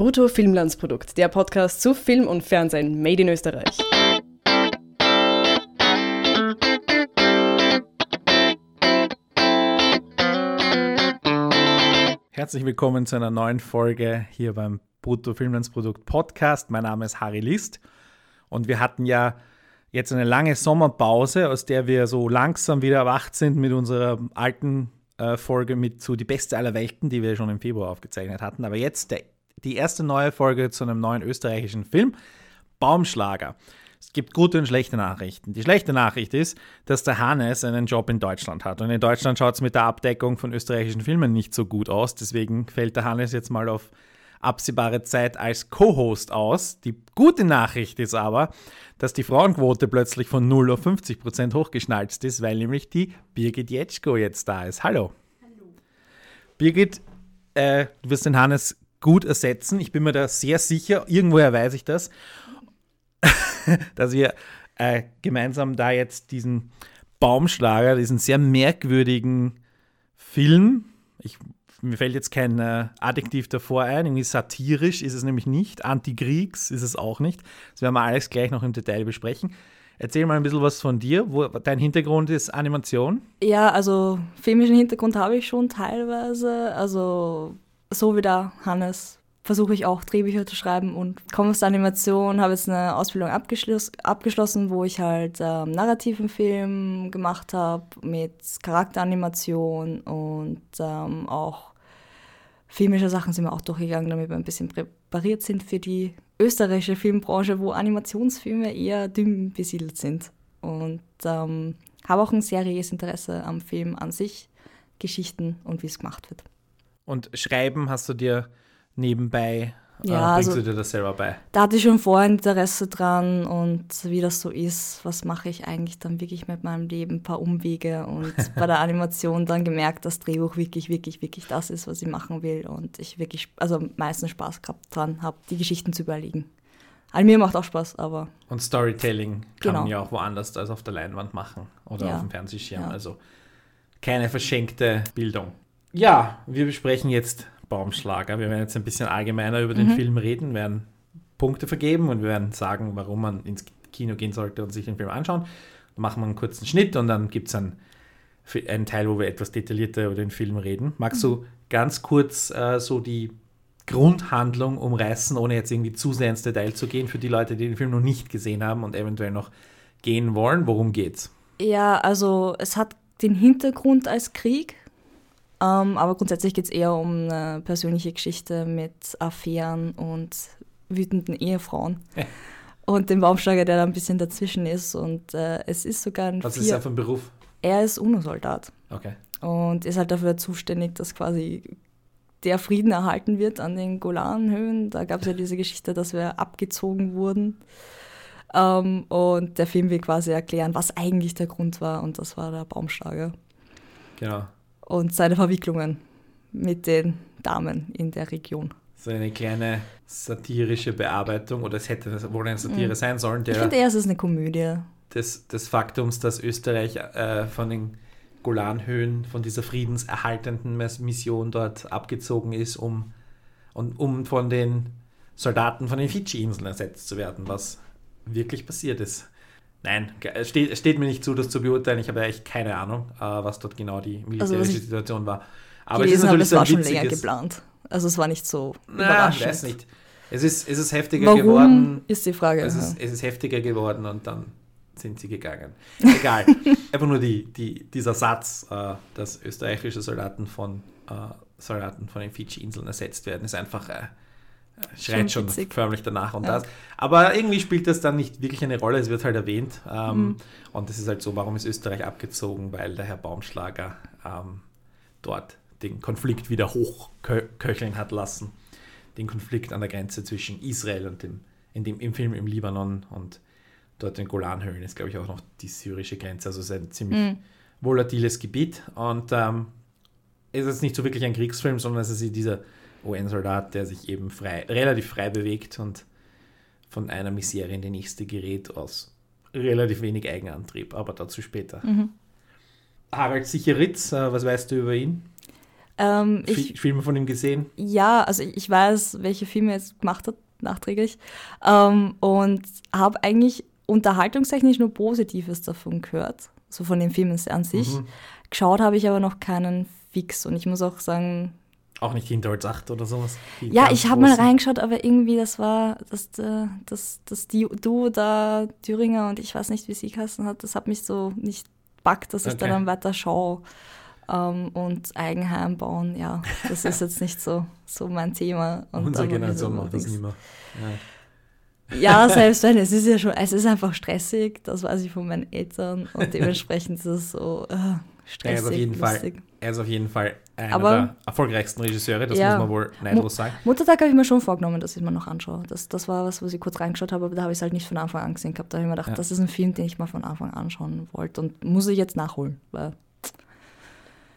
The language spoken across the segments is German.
Brutto Filmlandsprodukt, der Podcast zu Film und Fernsehen made in Österreich. Herzlich willkommen zu einer neuen Folge hier beim Brutto Filmlandsprodukt Podcast. Mein Name ist Harry List und wir hatten ja jetzt eine lange Sommerpause, aus der wir so langsam wieder erwacht sind mit unserer alten äh, Folge mit zu Die Beste aller Welten, die wir schon im Februar aufgezeichnet hatten. Aber jetzt der, die erste neue Folge zu einem neuen österreichischen Film, Baumschlager. Es gibt gute und schlechte Nachrichten. Die schlechte Nachricht ist, dass der Hannes einen Job in Deutschland hat. Und in Deutschland schaut es mit der Abdeckung von österreichischen Filmen nicht so gut aus. Deswegen fällt der Hannes jetzt mal auf absehbare Zeit als Co-Host aus. Die gute Nachricht ist aber, dass die Frauenquote plötzlich von 0 auf 50 Prozent hochgeschnalzt ist, weil nämlich die Birgit Jetschko jetzt da ist. Hallo. Hallo. Birgit, äh, du wirst den Hannes gut ersetzen. Ich bin mir da sehr sicher, irgendwoher weiß ich das, dass wir äh, gemeinsam da jetzt diesen Baumschlager, diesen sehr merkwürdigen Film, ich mir fällt jetzt kein äh, Adjektiv davor ein, irgendwie satirisch ist es nämlich nicht, Antikriegs ist es auch nicht. Das werden wir alles gleich noch im Detail besprechen. Erzähl mal ein bisschen was von dir. Wo, dein Hintergrund ist Animation? Ja, also filmischen Hintergrund habe ich schon teilweise. Also so wie der Hannes versuche ich auch Drehbücher zu schreiben und komme aus der Animation, habe jetzt eine Ausbildung abgeschloss abgeschlossen, wo ich halt ähm, narrativen Film gemacht habe mit Charakteranimation und ähm, auch filmische Sachen sind wir auch durchgegangen, damit wir ein bisschen präpariert sind für die österreichische Filmbranche, wo Animationsfilme eher dünn besiedelt sind. Und ähm, habe auch ein seriöses Interesse am Film an sich, Geschichten und wie es gemacht wird. Und Schreiben hast du dir nebenbei ja, äh, bringst also, du dir das selber bei? Da hatte ich schon vorher Interesse dran und wie das so ist, was mache ich eigentlich dann wirklich mit meinem Leben, ein paar Umwege und bei der Animation dann gemerkt, dass Drehbuch wirklich, wirklich, wirklich das ist, was ich machen will und ich wirklich, also meistens Spaß gehabt dran habe, die Geschichten zu überlegen. All mir macht auch Spaß, aber. Und Storytelling kann genau. man ja auch woanders als auf der Leinwand machen oder ja. auf dem Fernsehschirm. Ja. Also keine verschenkte Bildung. Ja, wir besprechen jetzt Baumschlager. Wir werden jetzt ein bisschen allgemeiner über den Mhm. Film reden, werden Punkte vergeben und wir werden sagen, warum man ins Kino gehen sollte und sich den Film anschauen. Dann machen wir einen kurzen Schnitt und dann gibt es einen, einen Teil, wo wir etwas detaillierter über den Film reden. Magst du ganz kurz äh, so die Grundhandlung umreißen, ohne jetzt irgendwie zu sehr ins Detail zu gehen, für die Leute, die den Film noch nicht gesehen haben und eventuell noch gehen wollen? Worum geht's? Ja, also es hat den Hintergrund als Krieg, ähm, aber grundsätzlich geht es eher um eine persönliche Geschichte mit Affären und wütenden Ehefrauen. Und dem Baumschlager, der da ein bisschen dazwischen ist. Und äh, es ist sogar ein Was vier ist er für ein Beruf? Er ist UNO-Soldat Okay. und ist halt dafür zuständig, dass quasi der Frieden erhalten wird an den Golanhöhen. Da gab es ja diese Geschichte, dass wir abgezogen wurden. Ähm, und der Film will quasi erklären, was eigentlich der Grund war. Und das war der Baumschlager Genau. Und seine Verwicklungen mit den Damen in der Region. So eine kleine satirische Bearbeitung, oder es hätte wohl eine Satire sein sollen, Ich der, finde eher, es ist eine Komödie. des, des Faktums, dass Österreich äh, von den Golanhöhen, von dieser friedenserhaltenden Mission dort abgezogen ist, um, und, um von den Soldaten von den Fidschi-Inseln ersetzt zu werden, was wirklich passiert ist. Nein, es steht, steht mir nicht zu, das zu beurteilen. Ich habe echt keine Ahnung, äh, was dort genau die militärische Also, Situation war. Aber es ist habe, natürlich es so ein war schon länger geplant. Also es war nicht so Na, ich weiß nicht. Es ist, es ist heftiger Warum geworden. ist die Frage. Es ist, es ist heftiger geworden und dann sind sie gegangen. Egal. Einfach nur die, die, dieser Satz, äh, dass österreichische Soldaten von äh, Soldaten von den Fidschi-Inseln ersetzt werden, ist einfach, äh, schreit schon, witzig. förmlich danach und Ja. das. Aber irgendwie spielt das dann nicht wirklich eine Rolle, es wird halt erwähnt. Ähm, Mhm. Und es ist halt so, warum ist Österreich abgezogen? Weil der Herr Baumschlager ähm, dort den Konflikt wieder hochköcheln hat lassen. Den Konflikt an der Grenze zwischen Israel und dem, in dem, im Film im Libanon und dort in Golanhöhen ist, glaube ich, auch noch die syrische Grenze. Also es ist ein ziemlich Mhm. volatiles Gebiet. Und ähm, es ist nicht so wirklich ein Kriegsfilm, sondern es ist dieser UN-Soldat, der sich eben frei, relativ frei bewegt und von einer Misere in die nächste gerät aus relativ wenig Eigenantrieb, aber dazu später. Mhm. Harald Sicheritz, äh, was weißt du über ihn? Ähm, ich, Filme von ihm gesehen? ja, also ich weiß, welche Filme er jetzt gemacht hat, nachträglich. Ähm, und habe eigentlich unterhaltungstechnisch nur Positives davon gehört, so von den Filmen an sich. Mhm. Geschaut habe ich aber noch keinen fix. Und ich muss auch sagen, Auch nicht hinter als 8 oder sowas? Ja, ich habe mal reingeschaut, aber irgendwie, das war, das, äh, das, das Duo da, Thüringer und ich weiß nicht, wie sie geheißen hat, das hat mich so nicht packt, dass ich da dann weiter schaue. Ähm, und Eigenheim bauen, ja, das ist jetzt nicht so, so mein Thema. Und Unsere Generation macht das nicht mehr. Ja. Ja, selbst wenn, es ist ja schon, es ist einfach stressig, das weiß ich von meinen Eltern und dementsprechend ist es so äh, Er stressig, ist auf jeden Fall, er ist auf jeden Fall einer Aber- der erfolgreichsten Regisseure, das Ja. muss man wohl neidlos sagen. Muttertag habe ich mir schon vorgenommen, dass ich mir noch anschaue. Das, das war was, was ich kurz reingeschaut habe, aber da habe ich es halt nicht von Anfang an gesehen gehabt. Da habe ich mir gedacht, Ja. das ist ein Film, den ich mal von Anfang an anschauen wollte und muss ich jetzt nachholen, weil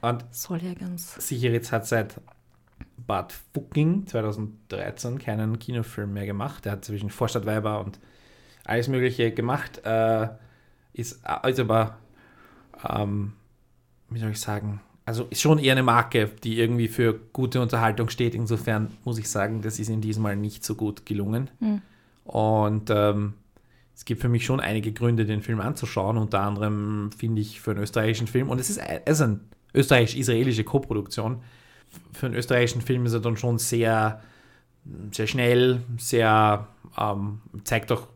Und soll ja ganz. Sicheritz hat seit Bad Fucking 2013 keinen Kinofilm mehr gemacht. Er hat zwischen Vorstadtweiber und alles Mögliche gemacht. Äh, ist, äh, ist aber, ähm, wie soll ich sagen, also ist schon eher eine Marke, die irgendwie für gute Unterhaltung steht. Insofern muss ich sagen, das ist ihm diesmal nicht so gut gelungen. Hm. Und ähm, es gibt für mich schon einige Gründe, den Film anzuschauen. Unter anderem finde ich für einen österreichischen Film, und es ist, es ist eine österreichisch-israelische Koproduktion, für einen österreichischen Film ist er dann schon sehr, sehr schnell, sehr, ähm, zeigt doch,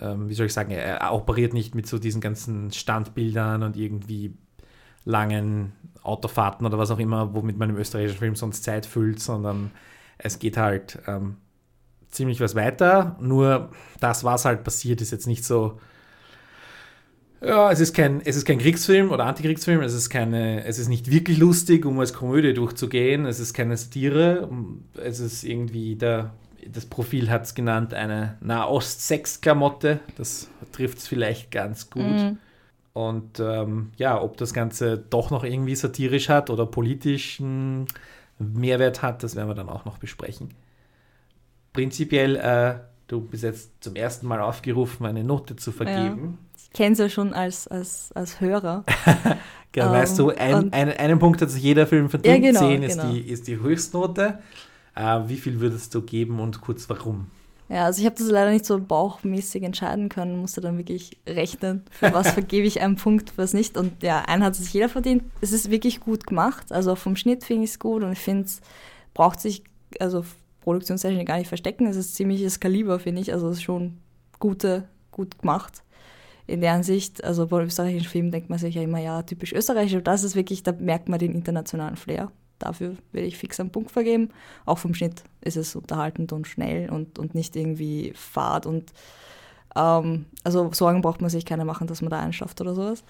ähm, wie soll ich sagen, er operiert nicht mit so diesen ganzen Standbildern und irgendwie langen Autofahrten oder was auch immer, womit man im österreichischen Film sonst Zeit füllt, sondern es geht halt ähm, ziemlich was weiter. Nur das, was halt passiert, ist jetzt nicht so. Ja, es ist kein, es ist kein Kriegsfilm oder Antikriegsfilm, es ist keine, es ist nicht wirklich lustig, um als Komödie durchzugehen, es ist keine Satire, es ist irgendwie der, das Profil hat es genannt, eine Nahost-Sex-Klamotte, das trifft es vielleicht ganz gut. Mhm. Und ähm, ja, ob das Ganze doch noch irgendwie satirisch hat oder politischen Mehrwert hat, das werden wir dann auch noch besprechen. Prinzipiell, äh, du bist jetzt zum ersten Mal aufgerufen, eine Note zu vergeben. Ich kenne es ja schon als, als, als Hörer. Genau, Ähm, weißt du, ein, ein, einen Punkt hat sich jeder Film verdient. Ja, genau, 10 ist, genau. die, ist die Höchstnote. Äh, wie viel würdest du geben und kurz warum? Ja, also ich habe das leider nicht so bauchmäßig entscheiden können, musste dann wirklich rechnen, für was vergebe ich einen Punkt, was nicht. Und ja, einen hat sich jeder verdient. Es ist wirklich gut gemacht. Also vom Schnitt finde ich es gut und ich finde es braucht sich, also Produktionstechnik gar nicht verstecken. Es ist ziemliches Kaliber, finde ich. Also es ist schon gute, gut gemacht. In der Ansicht, also bei österreichischen Filmen denkt man sich ja immer, ja, typisch österreichisch. Und das ist wirklich, da merkt man den internationalen Flair. Dafür werde ich fix einen Punkt vergeben. Auch vom Schnitt ist es unterhaltend und schnell und, und nicht irgendwie fad. Und ähm, also Sorgen braucht man sich keine machen, dass man da einschafft oder sowas.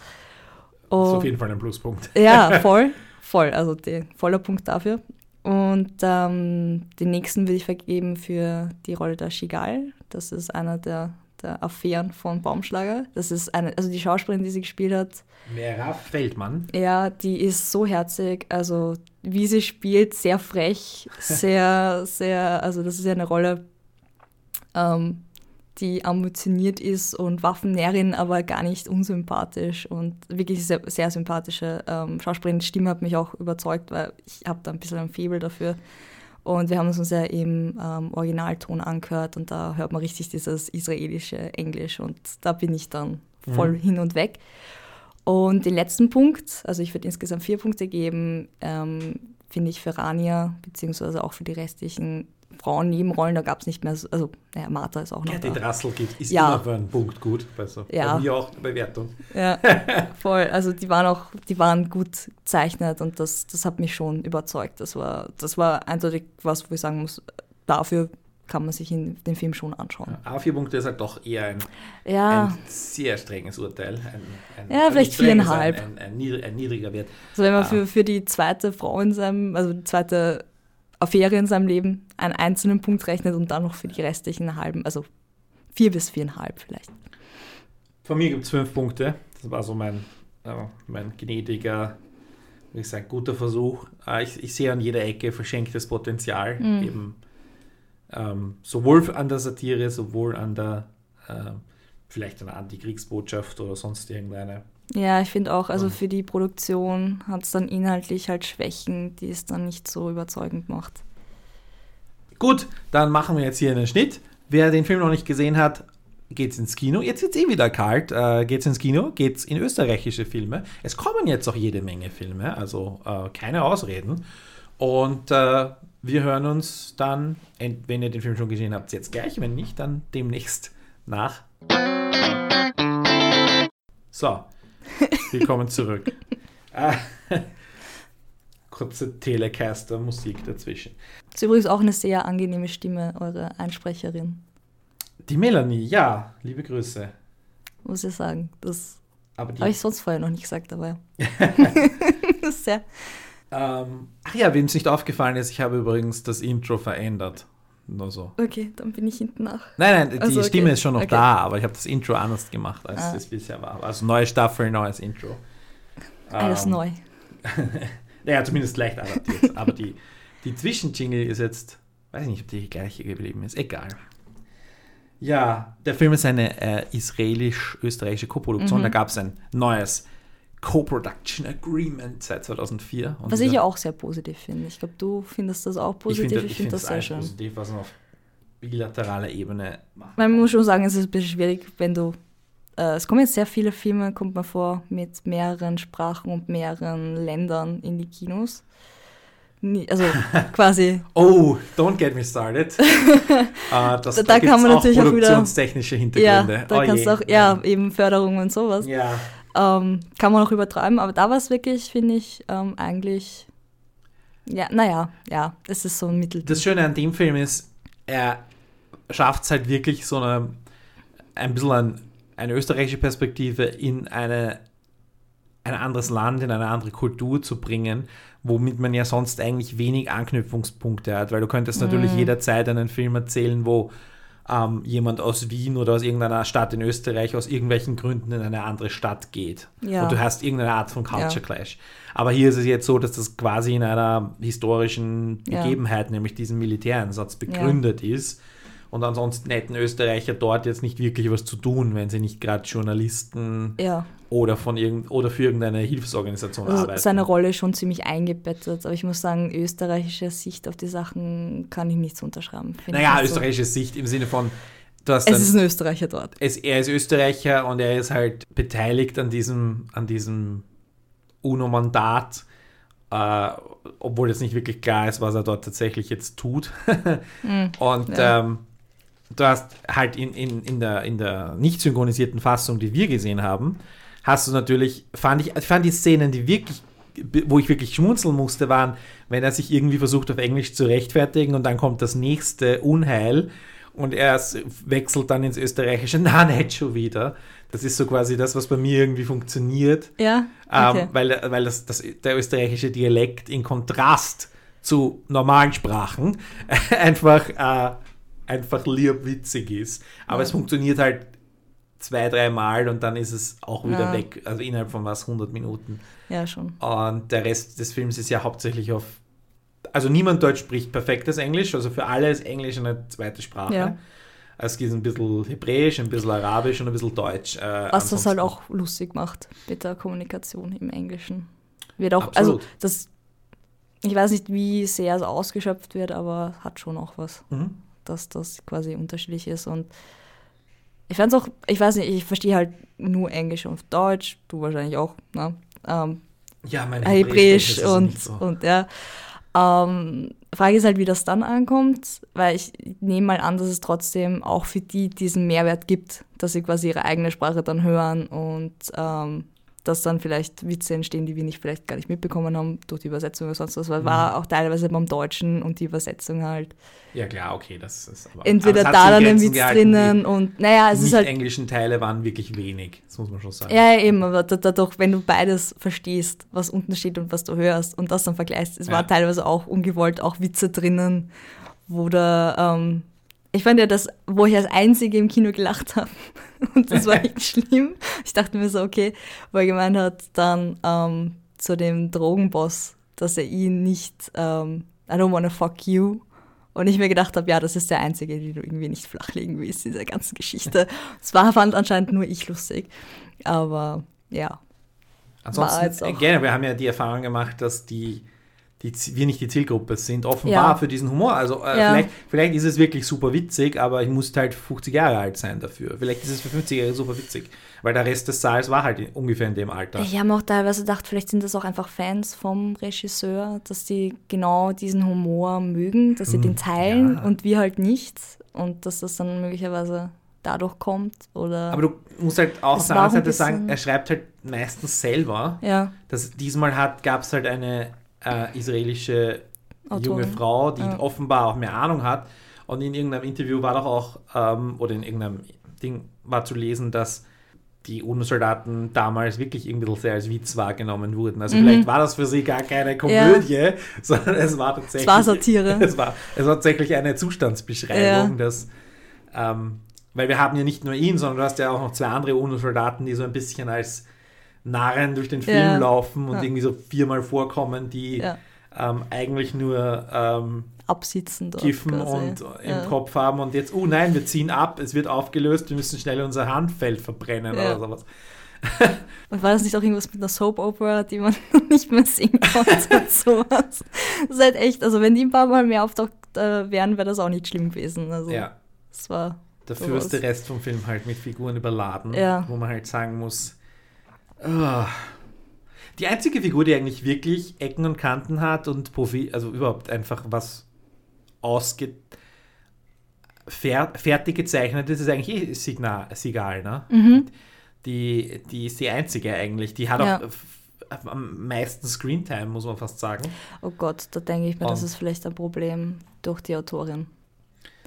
Das ist Und- auf jeden Fall ein Pluspunkt. ja, voll, voll. Also die, voller Punkt dafür. Und ähm, den nächsten würde ich vergeben für die Rolle der Shigal. Das ist einer der, der Affären von Baumschlager. Das ist eine, also die Schauspielerin, die sie gespielt hat, Mera Feldmann. ja, die ist so herzig. Also wie sie spielt, sehr frech, sehr, sehr, also das ist ja eine Rolle, ähm, die ambitioniert ist und Waffennärin, aber gar nicht unsympathisch und wirklich sehr, sehr sympathische ähm, Schauspielerin. Die Stimme hat mich auch überzeugt, weil ich habe da ein bisschen ein Faible dafür. Und wir haben uns ja im ähm, Originalton angehört und da hört man richtig dieses israelische Englisch und da bin ich dann voll Mhm. hin und weg. Und den letzten Punkt, also ich würde insgesamt vier Punkte geben, ähm, finde ich für Rania, beziehungsweise auch für die restlichen Frauennebenrollen, da gab es nicht mehr, so, also, naja, Martha ist auch noch Gerti da. Drassel gibt, ist Ja. immer für einen Punkt gut. Bei, so, Ja. bei mir auch Bewertung. Ja, voll. Also die waren auch, die waren gut gezeichnet und das, das hat mich schon überzeugt. Das war, das war eindeutig was, wo ich sagen muss, dafür kann man sich in den Film schon anschauen. A vier Punkte ist halt doch eher ein, Ja, ein sehr strenges Urteil. Ein, ein, Ja, also vielleicht viereinhalb. Ein, ein niedriger Wert. also wenn man Ah. für, für die zweite Frau in seinem, also die zweite Affäre in seinem Leben einen einzelnen Punkt rechnet und dann noch für die restlichen halben, also vier bis viereinhalb vielleicht. Von mir gibt es fünf Punkte. Das war so mein, äh, mein gnädiger, wie ich sagen, guter Versuch. Äh, ich, ich sehe an jeder Ecke verschenktes Potenzial. Mhm. Eben ähm, sowohl an der Satire, sowohl an der äh, vielleicht einer Antikriegsbotschaft oder sonst irgendeine Ja, ich finde auch, also für die Produktion hat es dann inhaltlich halt Schwächen, die es dann nicht so überzeugend macht. Gut, dann machen wir jetzt hier einen Schnitt. Wer den Film noch nicht gesehen hat, geht's ins Kino. Jetzt wird es eh wieder kalt. Äh, geht's ins Kino, geht's in österreichische Filme. Es kommen jetzt auch jede Menge Filme, also äh, keine Ausreden. Und äh, wir hören uns dann, wenn ihr den Film schon gesehen habt, jetzt gleich. Wenn nicht, dann demnächst nach. So, willkommen zurück. Äh, kurze Telecaster-Musik dazwischen. Das ist übrigens auch eine sehr angenehme Stimme, eure Einsprecherin. Die Melanie, ja, liebe Grüße. Muss ich sagen. Das habe ich sonst vorher noch nicht gesagt, aber ja. das ist sehr. Ähm, ach ja, wem es nicht aufgefallen ist, ich habe übrigens das Intro verändert. Nur so. Okay, dann bin ich hinten nach. Nein, nein, die Also, okay. Stimme ist schon noch Okay. da, aber ich habe das Intro anders gemacht, als Ah. es bisher war. Also neue Staffel, neues Intro. Alles Ähm, neu. Naja, zumindest leicht adaptiert. aber die, die Zwischenjingle ist jetzt, weiß ich nicht, ob die gleiche geblieben ist. Egal. Ja, der Film ist eine äh, israelisch-österreichische Koproduktion. Mhm. Da gab es ein neues Co-Production Agreement seit 2004. Und Was ich ja auch sehr positiv finde. Ich glaube, du findest das auch positiv. Ich finde find das sehr schön. positiv, was man auf bilateraler Ebene macht. Man muss schon sagen, es ist ein bisschen schwierig, wenn du. Äh, es kommen jetzt sehr viele Filme, kommt man vor, mit mehreren Sprachen und mehreren Ländern in die Kinos. Also quasi. Oh, don't get me started. äh, das, Da- da kann man natürlich auch wieder- produktionstechnische Ja, Hintergründe. da Oh kannst je. du auch, ja, eben Förderung und sowas. Ja. Ähm, kann man auch übertreiben, aber da war es wirklich, finde ich, ähm, eigentlich. Ja, naja, ja, es ist so ein Mittel. Das Schöne an dem Film ist, er schafft es halt wirklich so eine, ein bisschen ein, eine österreichische Perspektive in eine, ein anderes Land, in eine andere Kultur zu bringen, womit man ja sonst eigentlich wenig Anknüpfungspunkte hat, weil du könntest natürlich jederzeit einen Film erzählen, wo ähm, jemand aus Wien oder aus irgendeiner Stadt in Österreich aus irgendwelchen Gründen in eine andere Stadt geht. Ja. Und du hast irgendeine Art von Culture Ja. Clash. Aber hier ist es jetzt so, dass das quasi in einer historischen Ja. Begebenheit, nämlich diesem Militäreinsatz, begründet ist. Und ansonsten hätten Österreicher dort jetzt nicht wirklich was zu tun, wenn sie nicht gerade Journalisten ja, oder, von irgend, oder für irgendeine Hilfsorganisation also arbeiten. seine Rolle ist schon ziemlich eingebettet, aber ich muss sagen, österreichische Sicht auf die Sachen kann ich nicht so unterschreiben. Naja, so. österreichische Sicht im Sinne von, Es dann- ist ein Österreicher dort. es, er ist Österreicher und er ist halt beteiligt an diesem, an diesem UNO-Mandat, äh, obwohl jetzt nicht wirklich klar ist, was er dort tatsächlich jetzt tut. und ja. ähm, du hast halt in, in, in, der, in der nicht synchronisierten Fassung, die wir gesehen haben, hast du natürlich, fand ich, fand die Szenen, die wirklich wo ich wirklich schmunzeln musste, waren, wenn er sich irgendwie versucht auf Englisch zu rechtfertigen und dann kommt das nächste Unheil und er wechselt dann ins Österreichische, na, nicht schon wieder. Das ist so quasi das, was bei mir irgendwie funktioniert, Ja, okay. ähm, weil, weil das, das, der österreichische Dialekt in Kontrast zu normalen Sprachen einfach, äh, einfach lieb witzig ist. Aber es funktioniert halt zwei, dreimal und dann ist es auch wieder Ja. weg, also innerhalb von was, 100 Minuten. ja, schon. Und der Rest des Films ist ja hauptsächlich auf. Also niemand dort spricht perfektes Englisch, also für alle ist Englisch eine zweite Sprache. Ja. Es gibt ein bisschen Hebräisch, ein bisschen Arabisch und ein bisschen Deutsch. Äh, Was das halt ansonsten- auch lustig macht mit der Kommunikation im Englischen. Wird auch, also Absolut. das, ich weiß nicht, wie sehr es ausgeschöpft wird, aber hat schon auch was, Mhm. Dass das quasi unterschiedlich ist. Und ich fand es auch, ich weiß nicht, ich verstehe halt nur Englisch und Deutsch, du wahrscheinlich auch, ne? Ähm, Ja, mein Hebräisch ist und, so. und ja. Ähm, Frage ist halt, wie das dann ankommt, weil ich nehme mal an, dass es trotzdem auch für die diesen Mehrwert gibt, dass sie quasi ihre eigene Sprache dann hören und ähm, dass dann vielleicht Witze entstehen, die wir nicht vielleicht gar nicht mitbekommen haben durch die Übersetzung oder sonst was, weil Mhm. war auch teilweise beim Deutschen und die Übersetzung halt Ja, klar, okay, das ist aber. entweder aber da dann ein Witz drinnen und naja, es Die ist halt nicht-englischen Teile waren wirklich wenig, das muss man schon sagen. Ja, eben, aber da- dadurch, wenn du beides verstehst, was unten steht und was du hörst und das dann vergleichst, es Ja. war teilweise auch ungewollt auch Witze drinnen, wo da, ähm, ich fand ja das, wo ich als Einzige im Kino gelacht habe und das war echt schlimm. Ich dachte mir so, okay, er gemeint hat, dann ähm, zu dem Drogenboss, dass er ihn nicht, ähm, I don't wanna fuck you. Und ich mir gedacht habe, ja, das ist der Einzige, den du irgendwie nicht flachlegen willst in dieser ganzen Geschichte. Es war, fand anscheinend nur ich lustig. Aber ja, Ansonsten, auch- gerne, wir haben ja die Erfahrung gemacht, dass die, die, wir nicht die Zielgruppe sind, offenbar Ja. für diesen Humor. Also äh, Ja. vielleicht, vielleicht ist es wirklich super witzig, aber ich muss halt 50 Jahre alt sein dafür. Vielleicht ist es für 50-Jährige super witzig, weil der Rest des Saals war halt in, ungefähr in dem Alter. Ich habe auch teilweise gedacht, vielleicht sind das auch einfach Fans vom Regisseur, dass die genau diesen Humor mögen, dass sie den teilen ja. und wir halt nicht. Und dass das dann möglicherweise dadurch kommt. Oder Aber du musst halt auch auf der anderen Seite sagen, er schreibt halt meistens selber. ja, Das, diesmal gab es halt eine äh, israelische junge Autorin. Frau, die Ja. offenbar auch mehr Ahnung hat. Und in irgendeinem Interview war doch auch, ähm, oder in irgendeinem Ding war zu lesen, dass die UNO-Soldaten damals wirklich irgendwie sehr als Witz wahrgenommen wurden. Also Mhm. vielleicht war das für sie gar keine Komödie, sondern es war tatsächlich. Es war Satire. Es war, es war tatsächlich eine Zustandsbeschreibung, Ja. dass, ähm, weil wir haben ja nicht nur ihn, sondern du hast ja auch noch zwei andere UNO-Soldaten, die so ein bisschen als Narren durch den Film Ja. laufen und Ja. irgendwie so viermal vorkommen, die ähm, eigentlich nur ähm, absitzen kiffen und im. Kopf haben und jetzt, oh nein, wir ziehen ab, es wird aufgelöst, wir müssen schnell unser Handfeld verbrennen oder sowas. Und war das nicht auch irgendwas mit einer Soap-Opera, die man nicht mehr singen konnte und sowas? Das ist halt echt, also wenn die ein paar Mal mehr auftaucht äh, wären, wäre das auch nicht schlimm gewesen. Also Ja, es war, dafür sowas. ist der Rest vom Film halt mit Figuren überladen, Ja. wo man halt sagen muss, ah. die einzige Figur, die eigentlich wirklich Ecken und Kanten hat und Profi, also überhaupt einfach was ausge fer fertig gezeichnet ist, ist eigentlich eh Signal, Sigal, ne? mhm. Die, die ist die einzige eigentlich. Die hat Ja. auch am meisten Screentime, muss man fast sagen. oh Gott, da denke ich mir, das Und- ist vielleicht ein Problem durch die Autorin.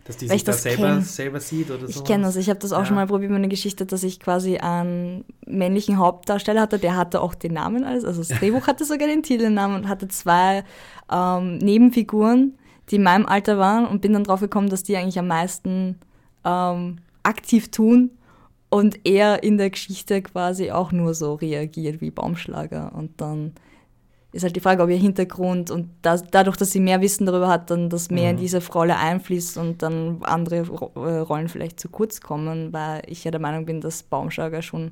Dass die sich ich da selber, kenn. selber sieht oder so. Ich kenne das, ich habe das auch Ja. schon mal probiert mit einer Geschichte, dass ich quasi einen männlichen Hauptdarsteller hatte, der hatte auch den Namen alles, also das Drehbuch hatte sogar den Titelnamen und hatte zwei ähm, Nebenfiguren, die in meinem Alter waren und bin dann drauf gekommen, dass die eigentlich am meisten ähm, aktiv tun und er in der Geschichte quasi auch nur so reagiert wie Baumschlager und dann ist halt die Frage, ob ihr Hintergrund und das, dadurch, dass sie mehr Wissen darüber hat, dann das mehr in Mhm. diese Rolle einfließt und dann andere äh, Rollen vielleicht zu kurz kommen, weil ich ja der Meinung bin, dass Baumschlager schon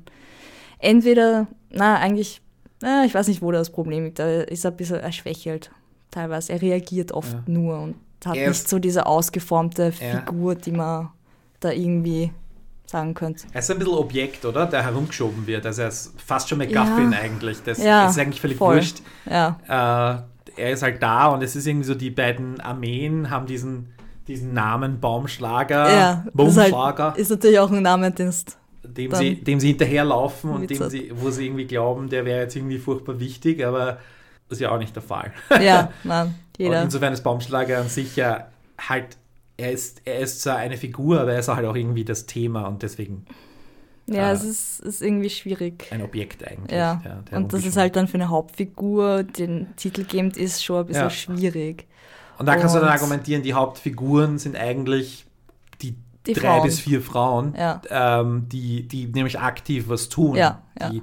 entweder, na, eigentlich, na, ich weiß nicht, wo das Problem liegt, da ist er ein bisschen erschwächelt teilweise. Er reagiert oft Ja. nur und hat Er nicht so diese ausgeformte Ja. Figur, die man da irgendwie sagen könnte. Er ist ein bisschen Objekt, oder? Der herumgeschoben wird. Also er ist fast schon McGuffin Ja. eigentlich. Das Ja, ist eigentlich völlig voll. wurscht. Ja, Äh, er ist halt da und es ist irgendwie so, die beiden Armeen haben diesen, diesen Namen Baumschlager, ja. das ist, Baumschlager, halt, ist natürlich auch ein Name, den dem, sie, dem sie hinterherlaufen und dem sie, wo sie irgendwie glauben, der wäre jetzt irgendwie furchtbar wichtig, aber das ist ja auch nicht der Fall. Ja, nein, Und jeder. insofern ist Baumschlager an sich ja halt, er ist, er ist zwar eine Figur, aber er ist halt auch irgendwie das Thema und deswegen Ja, Ah. es ist, ist irgendwie schwierig. ein Objekt eigentlich. Ja, der und das ist halt dann für eine Hauptfigur, den Titel gebend ist, schon ein bisschen Ja. schwierig. Und da kannst du dann Und- argumentieren, die Hauptfiguren sind eigentlich die, Die drei Frauen. bis vier Frauen, Ja. ähm, die, die nämlich aktiv was tun, Ja, ja. Die,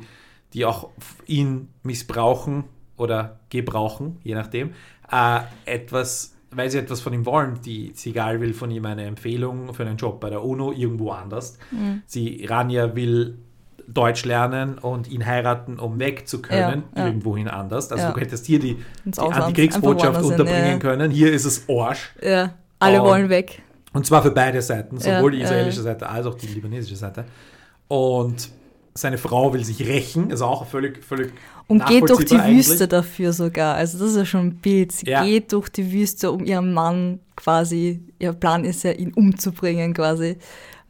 die auch ihn missbrauchen oder gebrauchen, je nachdem, äh, etwas, weil sie etwas von ihm wollen. Die Sigal will von ihm eine Empfehlung für einen Job bei der UNO irgendwo anders. Mhm. Sie, Rania will Deutsch lernen und ihn heiraten, um weg zu können, Ja, ja. irgendwohin anders. Also Ja. du hättest hier die, die Antikriegsbotschaft hin, unterbringen ja. können. Hier ist es Arsch. Ja, alle Und- wollen weg. Und zwar für beide Seiten, sowohl die israelische Seite als auch die libanesische Seite. Und seine Frau will sich rächen, ist auch völlig, völlig Und geht durch die eigentlich. Wüste dafür sogar. Also das ist ja schon ein Bild. Sie Ja. geht durch die Wüste, um ihren Mann quasi, ihr Plan ist ja, ihn umzubringen quasi.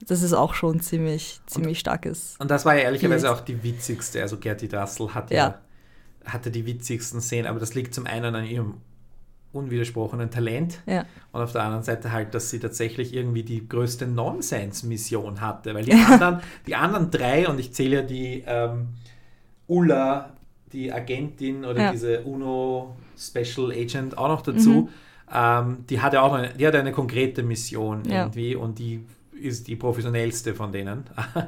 Das ist auch schon ziemlich, ziemlich starkes. Und das war ja ehrlicherweise Bild. auch die witzigste. Also Gerti Dassel hat ja. Ja. hatte die witzigsten Szenen, aber das liegt zum einen an ihrem unwidersprochenen Talent Ja. und auf der anderen Seite halt, dass sie tatsächlich irgendwie die größte Nonsens-Mission hatte, weil die anderen, die anderen drei, und ich zähle ja die ähm, Ulla, die Agentin oder Ja. diese UNO Special Agent auch noch dazu, Mhm. ähm, die hat ja auch eine, die hat eine konkrete Mission Ja. irgendwie und die ist die professionellste von denen.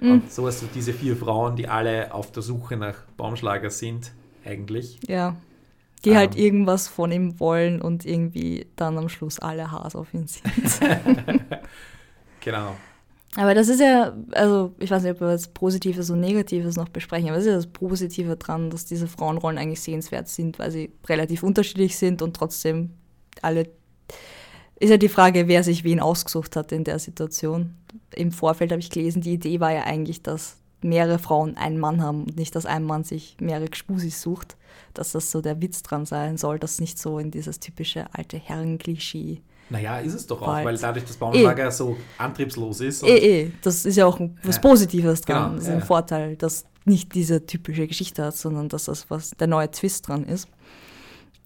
Mhm. Und so hast du diese vier Frauen, die alle auf der Suche nach Baumschlager sind, eigentlich. Ja. Die Ähm. halt irgendwas von ihm wollen und irgendwie dann am Schluss alle Hass auf ihn sind. Genau. Aber das ist ja, also ich weiß nicht, ob wir jetzt Positives und Negatives noch besprechen, aber es ist ja das Positive dran, dass diese Frauenrollen eigentlich sehenswert sind, weil sie relativ unterschiedlich sind und trotzdem alle. Ist ja die Frage, wer sich wen ausgesucht hat in der Situation. Im Vorfeld habe ich gelesen, die Idee war ja eigentlich, dass mehrere Frauen einen Mann haben und nicht, dass ein Mann sich mehrere Gspusis sucht. Dass das so der Witz dran sein soll, dass nicht so in dieses typische alte Herren-Klischee Naja, ist es doch auch, Bald. weil dadurch das Bauernlager so antriebslos ist. Eh, eh, das ist ja auch was. Positives dran. Genau, das ist ein. Vorteil, dass nicht diese typische Geschichte hat, sondern dass das was der neue Twist dran ist.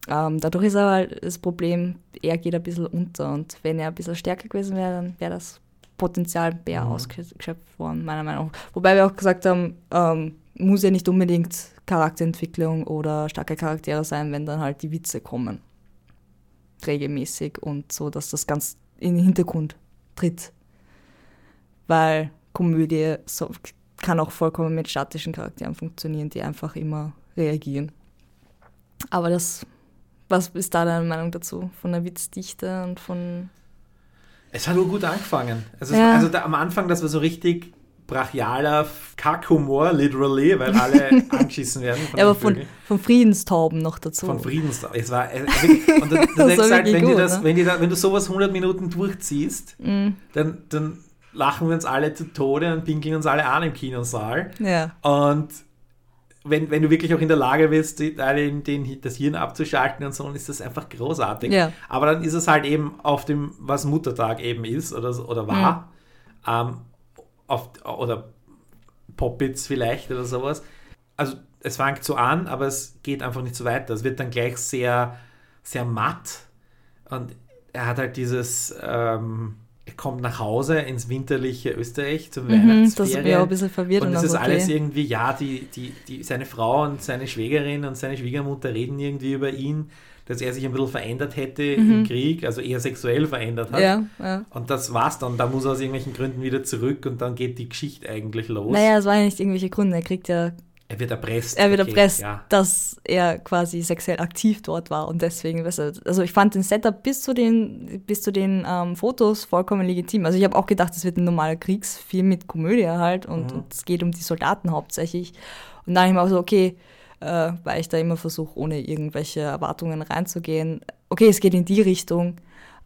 Ähm, dadurch ist aber das Problem, er geht ein bisschen unter und wenn er ein bisschen stärker gewesen wäre, dann wäre das Potenzial mehr Mhm. ausgeschöpft worden, meiner Meinung nach. Wobei wir auch gesagt haben, ähm, muss ja nicht unbedingt Charakterentwicklung oder starke Charaktere sein, wenn dann halt die Witze kommen. Regelmäßig und so, dass das ganz in den Hintergrund tritt. Weil Komödie so, kann auch vollkommen mit statischen Charakteren funktionieren, die einfach immer reagieren. Aber das, was ist da deine Meinung dazu? Von der Witzdichte und von. Es hat nur gut angefangen. Also, es- Ja. also da, am Anfang, das war so richtig brachialer Kackhumor, literally, weil alle angeschissen werden. Von Ja, aber von, von Friedenstauben noch dazu. Von Friedens. Es war, wirklich- und das, das, wirklich wenn, gut, das, ne? wenn, da, wenn du sowas 100 Minuten durchziehst, Mm, dann, dann lachen wir uns alle zu Tode und pinkeln uns alle an im Kinosaal. ja. Und wenn, wenn du wirklich auch in der Lage bist, den, den, das Hirn abzuschalten und so, dann ist das einfach großartig. Ja. Aber dann ist es halt eben auf dem, was Muttertag eben ist oder, oder war, ähm, auf, oder Poppits vielleicht oder sowas. Also es fängt so an, aber es geht einfach nicht so weiter. Es wird dann gleich sehr, sehr matt und er hat halt dieses, ähm, er kommt nach Hause ins winterliche Österreich zum Mhm, das Weihnachtsferien. auch ein bisschen verwirrt. Und das ist so, alles okay. irgendwie, ja, die, die, die, seine Frau und seine Schwägerin und seine Schwiegermutter reden irgendwie über ihn, dass er sich ein bisschen verändert hätte im Krieg, also eher sexuell verändert hat. Mhm. Ja, ja. Und das war's dann. Da muss er aus irgendwelchen Gründen wieder zurück und dann geht die Geschichte eigentlich los. Naja, es waren ja nicht irgendwelche Gründe. Er kriegt ja, Er wird erpresst. er wird okay, erpresst, Ja. dass er quasi sexuell aktiv dort war und deswegen, also ich fand den Setup bis zu den, bis zu den ähm, Fotos vollkommen legitim. Also ich habe auch gedacht, es wird ein normaler Kriegsfilm mit Komödie halt und, Mhm. und es geht um die Soldaten hauptsächlich. Und dann habe ich mir auch so, okay, äh, weil ich da immer versuche, ohne irgendwelche Erwartungen reinzugehen, okay, es geht in die Richtung.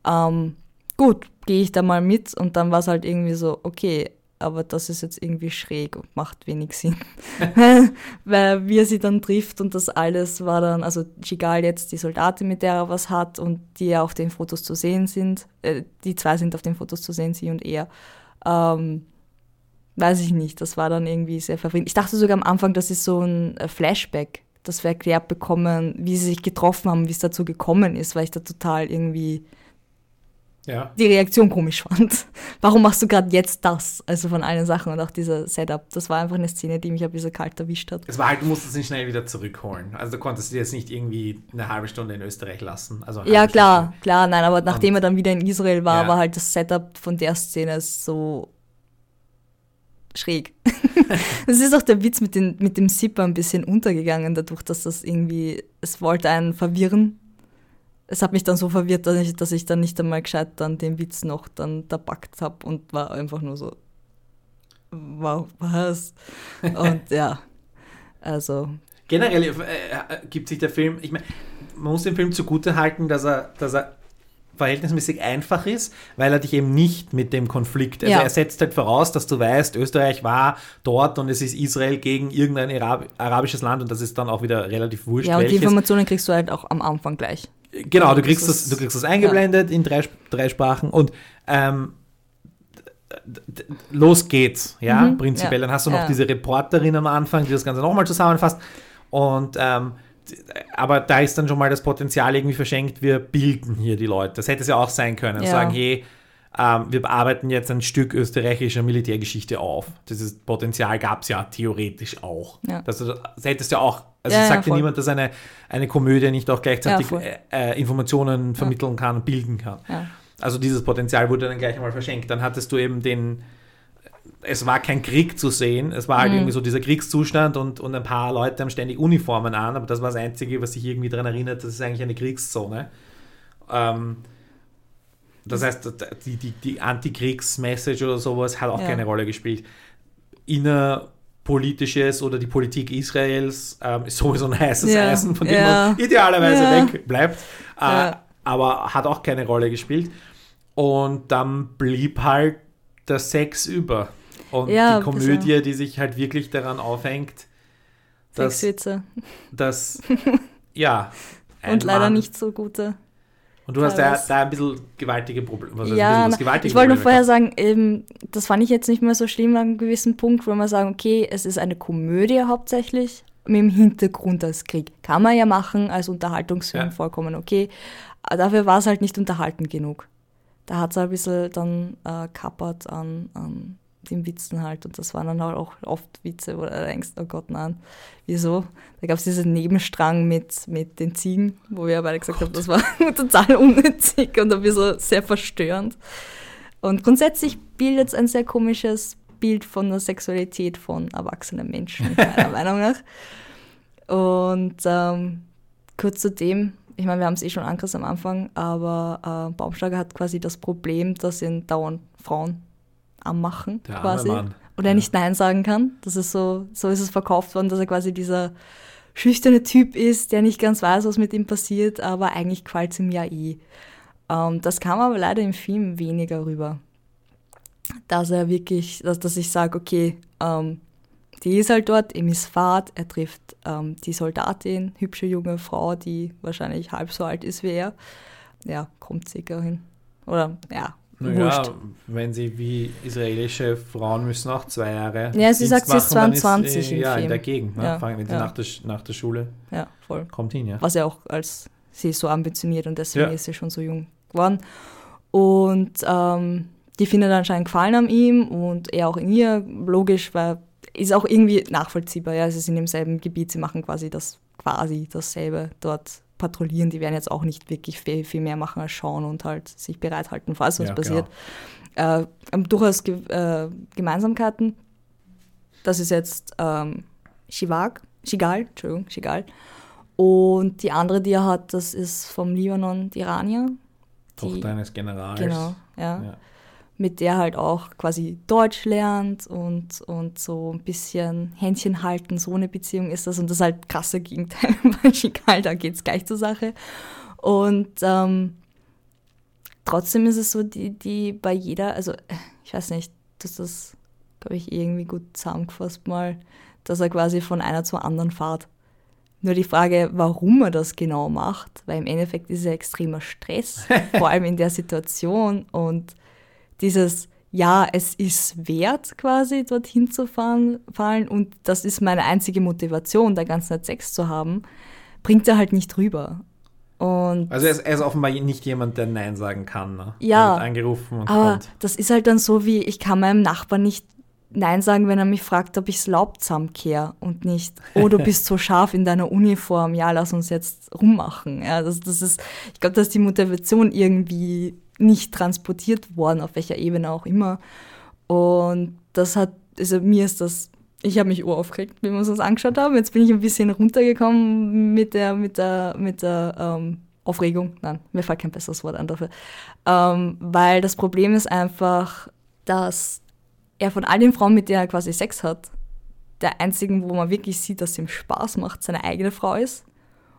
Ähm, gut, gehe ich da mal mit und dann war es halt irgendwie so, okay, aber das ist jetzt irgendwie schräg und macht wenig Sinn. Weil wie er sie dann trifft und das alles war dann, also Gigal jetzt die Soldatin, mit der er was hat und die ja auf den Fotos zu sehen sind, äh, die zwei sind auf den Fotos zu sehen, sie und er. Ähm, weiß ich nicht, das war dann irgendwie sehr verwirrend. Ich dachte sogar am Anfang, das ist so ein äh, Flashback, dass wir erklärt bekommen, wie sie sich getroffen haben, wie es dazu gekommen ist, weil ich da total irgendwie ja. die Reaktion komisch fand. Warum machst du gerade jetzt das? Also von allen Sachen und auch dieser Setup. Das war einfach eine Szene, die mich ein bisschen kalt erwischt hat. Es war halt, du musstest ihn schnell wieder zurückholen. Also du konntest jetzt nicht irgendwie eine halbe Stunde in Österreich lassen. Also Ja, klar, klar, nein, aber nachdem Und- er dann wieder in Israel war, Ja. war halt das Setup von der Szene so schräg. Es ist auch der Witz mit, den, mit dem Zipper ein bisschen untergegangen, dadurch, dass das irgendwie, es wollte einen verwirren. Es hat mich dann so verwirrt, dass ich, dass ich dann nicht einmal gescheit dann den Witz noch dann da packt habe und war einfach nur so, wow, was? Und ja, also, Generell äh, äh, gibt sich der Film, ich meine, man muss dem Film zugute halten, dass er, dass er verhältnismäßig einfach ist, weil er dich eben nicht mit dem Konflikt, also Ja. er setzt halt voraus, dass du weißt, Österreich war dort und es ist Israel gegen irgendein Arab arabisches Land und das ist dann auch wieder relativ wurscht, ja, und die welches. Informationen kriegst du halt auch am Anfang gleich. Genau, du kriegst, das, du kriegst das eingeblendet in drei, drei Sprachen und ähm, los geht's, ja, Mhm, prinzipiell. ja, Dann hast du noch ja. diese Reporterin am Anfang, die das Ganze nochmal zusammenfasst und ähm, aber da ist dann schon mal das Potenzial irgendwie verschenkt, wir bilden hier die Leute. Das hätte es ja auch sein können, Ja. sagen, hey, ähm, wir bearbeiten jetzt ein Stück österreichischer Militärgeschichte auf. Dieses Potenzial gab es ja theoretisch auch. Ja. Das, das hättest ja auch, also Ja, sagt ja niemand, dass eine, eine Komödie nicht auch gleichzeitig äh, äh, Informationen vermitteln kann und bilden kann. Also dieses Potenzial wurde dann gleich einmal verschenkt. Dann hattest du eben den, es war kein Krieg zu sehen, es war halt Mhm. irgendwie so dieser Kriegszustand und, und ein paar Leute haben ständig Uniformen an, aber das war das Einzige, was sich irgendwie daran erinnert, das ist eigentlich eine Kriegszone. Ähm, Das heißt, die, die, die Antikriegsmessage oder sowas hat auch Ja. keine Rolle gespielt. Innerpolitisches oder die Politik Israels ähm, ist sowieso ein heißes Ja. Eisen, von dem Ja. man idealerweise Ja. weg bleibt. Äh. Aber hat auch keine Rolle gespielt. Und dann blieb halt der Sex über. Und Ja, die Komödie, die sich halt wirklich daran aufhängt, dass, Sexwitze. dass ja. Und leider Mann- nicht so gute. Und du hast da, da ein bisschen gewaltige Probleme. Ein Ja, bisschen? Gewaltige ich wollte nur vorher sagen, eben, das fand ich jetzt nicht mehr so schlimm an einem gewissen Punkt, wo man sagen, okay, es ist eine Komödie hauptsächlich mit dem Hintergrund als Krieg. Kann man ja machen als Unterhaltungsfilm, Ja. vollkommen okay. Aber dafür war es halt nicht unterhaltend genug. Da hat es ein bisschen dann äh, kappert an, an den Witzen halt und das waren dann halt auch oft Witze, wo du denkst, oh Gott, nein, wieso? Da gab es diesen Nebenstrang mit, mit den Ziegen, wo wir beide gesagt haben, das war total unnötig und ein bisschen sehr verstörend. Und grundsätzlich bildet es ein sehr komisches Bild von der Sexualität von erwachsenen Menschen, meiner Meinung nach. Und ähm, kurz zu dem, ich meine, wir haben es eh schon angerissen am Anfang, aber äh, Baumschlager hat quasi das Problem, dass ihn dauernd Frauen anmachen, Der arme quasi. Mann. Und er Ja. nicht Nein sagen kann. Das ist so, so ist es verkauft worden, dass er quasi dieser schüchterne Typ ist, der nicht ganz weiß, was mit ihm passiert, aber eigentlich gefällt es ihm ja eh. Ähm, das kam aber leider im Film weniger rüber. Dass er wirklich, dass, dass ich sage, okay, ähm, die ist halt dort, ihm ist Fahrt, er trifft ähm, die Soldatin, hübsche junge Frau, die wahrscheinlich halb so alt ist wie er. Ja, kommt sicher hin. Oder, ja, Naja, wenn sie wie israelische Frauen müssen auch zwei Jahre. Ja, sie Dienst sagt, sie ist machen, dann 22 äh, im Ja, in Film. der Gegend. Ne? Ja, Fangen, wenn sie ja. nach, der, nach der Schule Ja, voll. kommt hin, ja. was ja auch als sie ist so ambitioniert und deswegen Ja. ist sie schon so jung geworden. Und ähm, die findet anscheinend Gefallen an ihm und er auch in ihr, logisch, weil ist auch irgendwie nachvollziehbar, ja, sie sind im selben Gebiet, sie machen quasi das quasi dasselbe dort patrouillieren, die werden jetzt auch nicht wirklich viel, viel mehr machen als schauen und halt sich bereithalten, falls was Ja, passiert. Äh, haben durchaus Ge äh, Gemeinsamkeiten. Das ist jetzt ähm, Shigal, Entschuldigung, Shigal. Und die andere, die er hat, das ist vom Libanon, die Iranier. Die, Tochter eines Generals. genau, ja. Ja. Mit der halt auch quasi Deutsch lernt und, und so ein bisschen Händchen halten, so eine Beziehung ist das. Und das ist halt krasse Gegenteil bei Shigal, da geht es gleich zur Sache. Und ähm, trotzdem ist es so, die, die bei jeder, also ich weiß nicht, dass das, glaube ich, irgendwie gut zusammengefasst mal, dass er quasi von einer zur anderen fahrt. Nur die Frage, warum er das genau macht, weil im Endeffekt ist es ja extremer Stress, vor allem in der Situation und dieses, ja, es ist wert quasi dorthin zu fahren, fallen und das ist meine einzige Motivation, da ganz Zeit Sex zu haben, bringt er halt nicht rüber. Und Also er ist, er ist offenbar nicht jemand, der Nein sagen kann. Ne? Ja, Er wird angerufen und Aber kommt. das ist halt dann so wie, ich kann meinem Nachbarn nicht Nein sagen, wenn er mich fragt, ob ich's Laub zusammenkehre und nicht, oh, du bist so scharf in deiner Uniform, ja, lass uns jetzt rummachen. Ja, das, das ist, ich glaube, dass die Motivation irgendwie nicht transportiert worden, auf welcher Ebene auch immer. Und das hat, also mir ist das, ich habe mich uraufgeregt, wie wir uns das angeschaut haben. Jetzt bin ich ein bisschen runtergekommen mit der, mit der, mit der ähm, Aufregung. Nein, mir fällt kein besseres Wort an dafür. Ähm, weil das Problem ist einfach, dass er von all den Frauen, mit denen er quasi Sex hat, der einzigen, wo man wirklich sieht, dass es ihm Spaß macht, seine eigene Frau ist.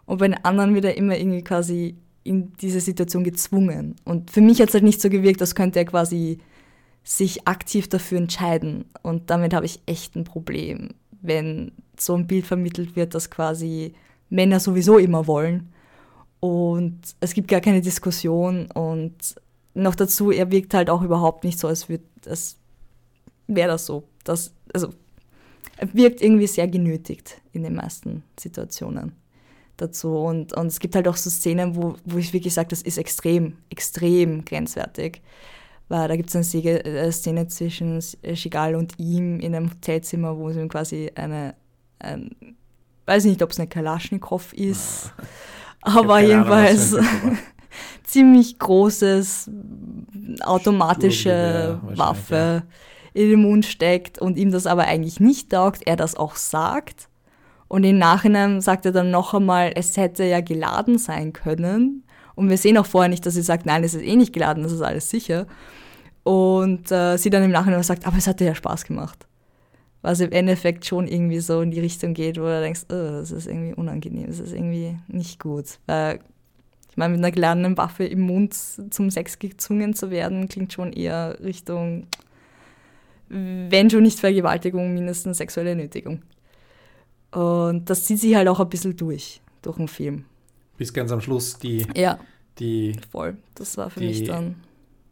Und bei den anderen wird er immer irgendwie quasi in diese Situation gezwungen. Und für mich hat es halt nicht so gewirkt, als könnte er quasi sich aktiv dafür entscheiden. Und damit habe ich echt ein Problem, wenn so ein Bild vermittelt wird, dass quasi Männer sowieso immer wollen. Und es gibt gar keine Diskussion. Und noch dazu, er wirkt halt auch überhaupt nicht so, als das wäre das so. Das, also, er wirkt irgendwie sehr genötigt in den meisten Situationen dazu. Und, und es gibt halt auch so Szenen, wo, wo ich wirklich sage, das ist extrem, extrem grenzwertig. Weil da gibt es eine Szene, äh, Szene zwischen Shigal und ihm in einem Hotelzimmer, wo es ihm quasi eine, ein, weiß nicht, ob es eine Kalaschnikow ist, aber jedenfalls ziemlich großes automatische Sturmgewehr Waffe in den Mund steckt und ihm das aber eigentlich nicht taugt, er das auch sagt. Und im Nachhinein sagt er dann noch einmal, es hätte ja geladen sein können. Und wir sehen auch vorher nicht, dass sie sagt, nein, es ist eh nicht geladen, das ist alles sicher. Und äh, sie dann im Nachhinein sagt, aber es hat dir ja Spaß gemacht. Was im Endeffekt schon irgendwie so in die Richtung geht, wo du denkst, oh, das ist irgendwie unangenehm, das ist irgendwie nicht gut. Weil, ich meine, mit einer geladenen Waffe im Mund zum Sex gezwungen zu werden, klingt schon eher Richtung, wenn schon nicht Vergewaltigung, mindestens sexuelle Nötigung. Und das zieht sich halt auch ein bisschen durch, durch den Film. Bis ganz am Schluss die, Ja, die voll. Das war für mich dann.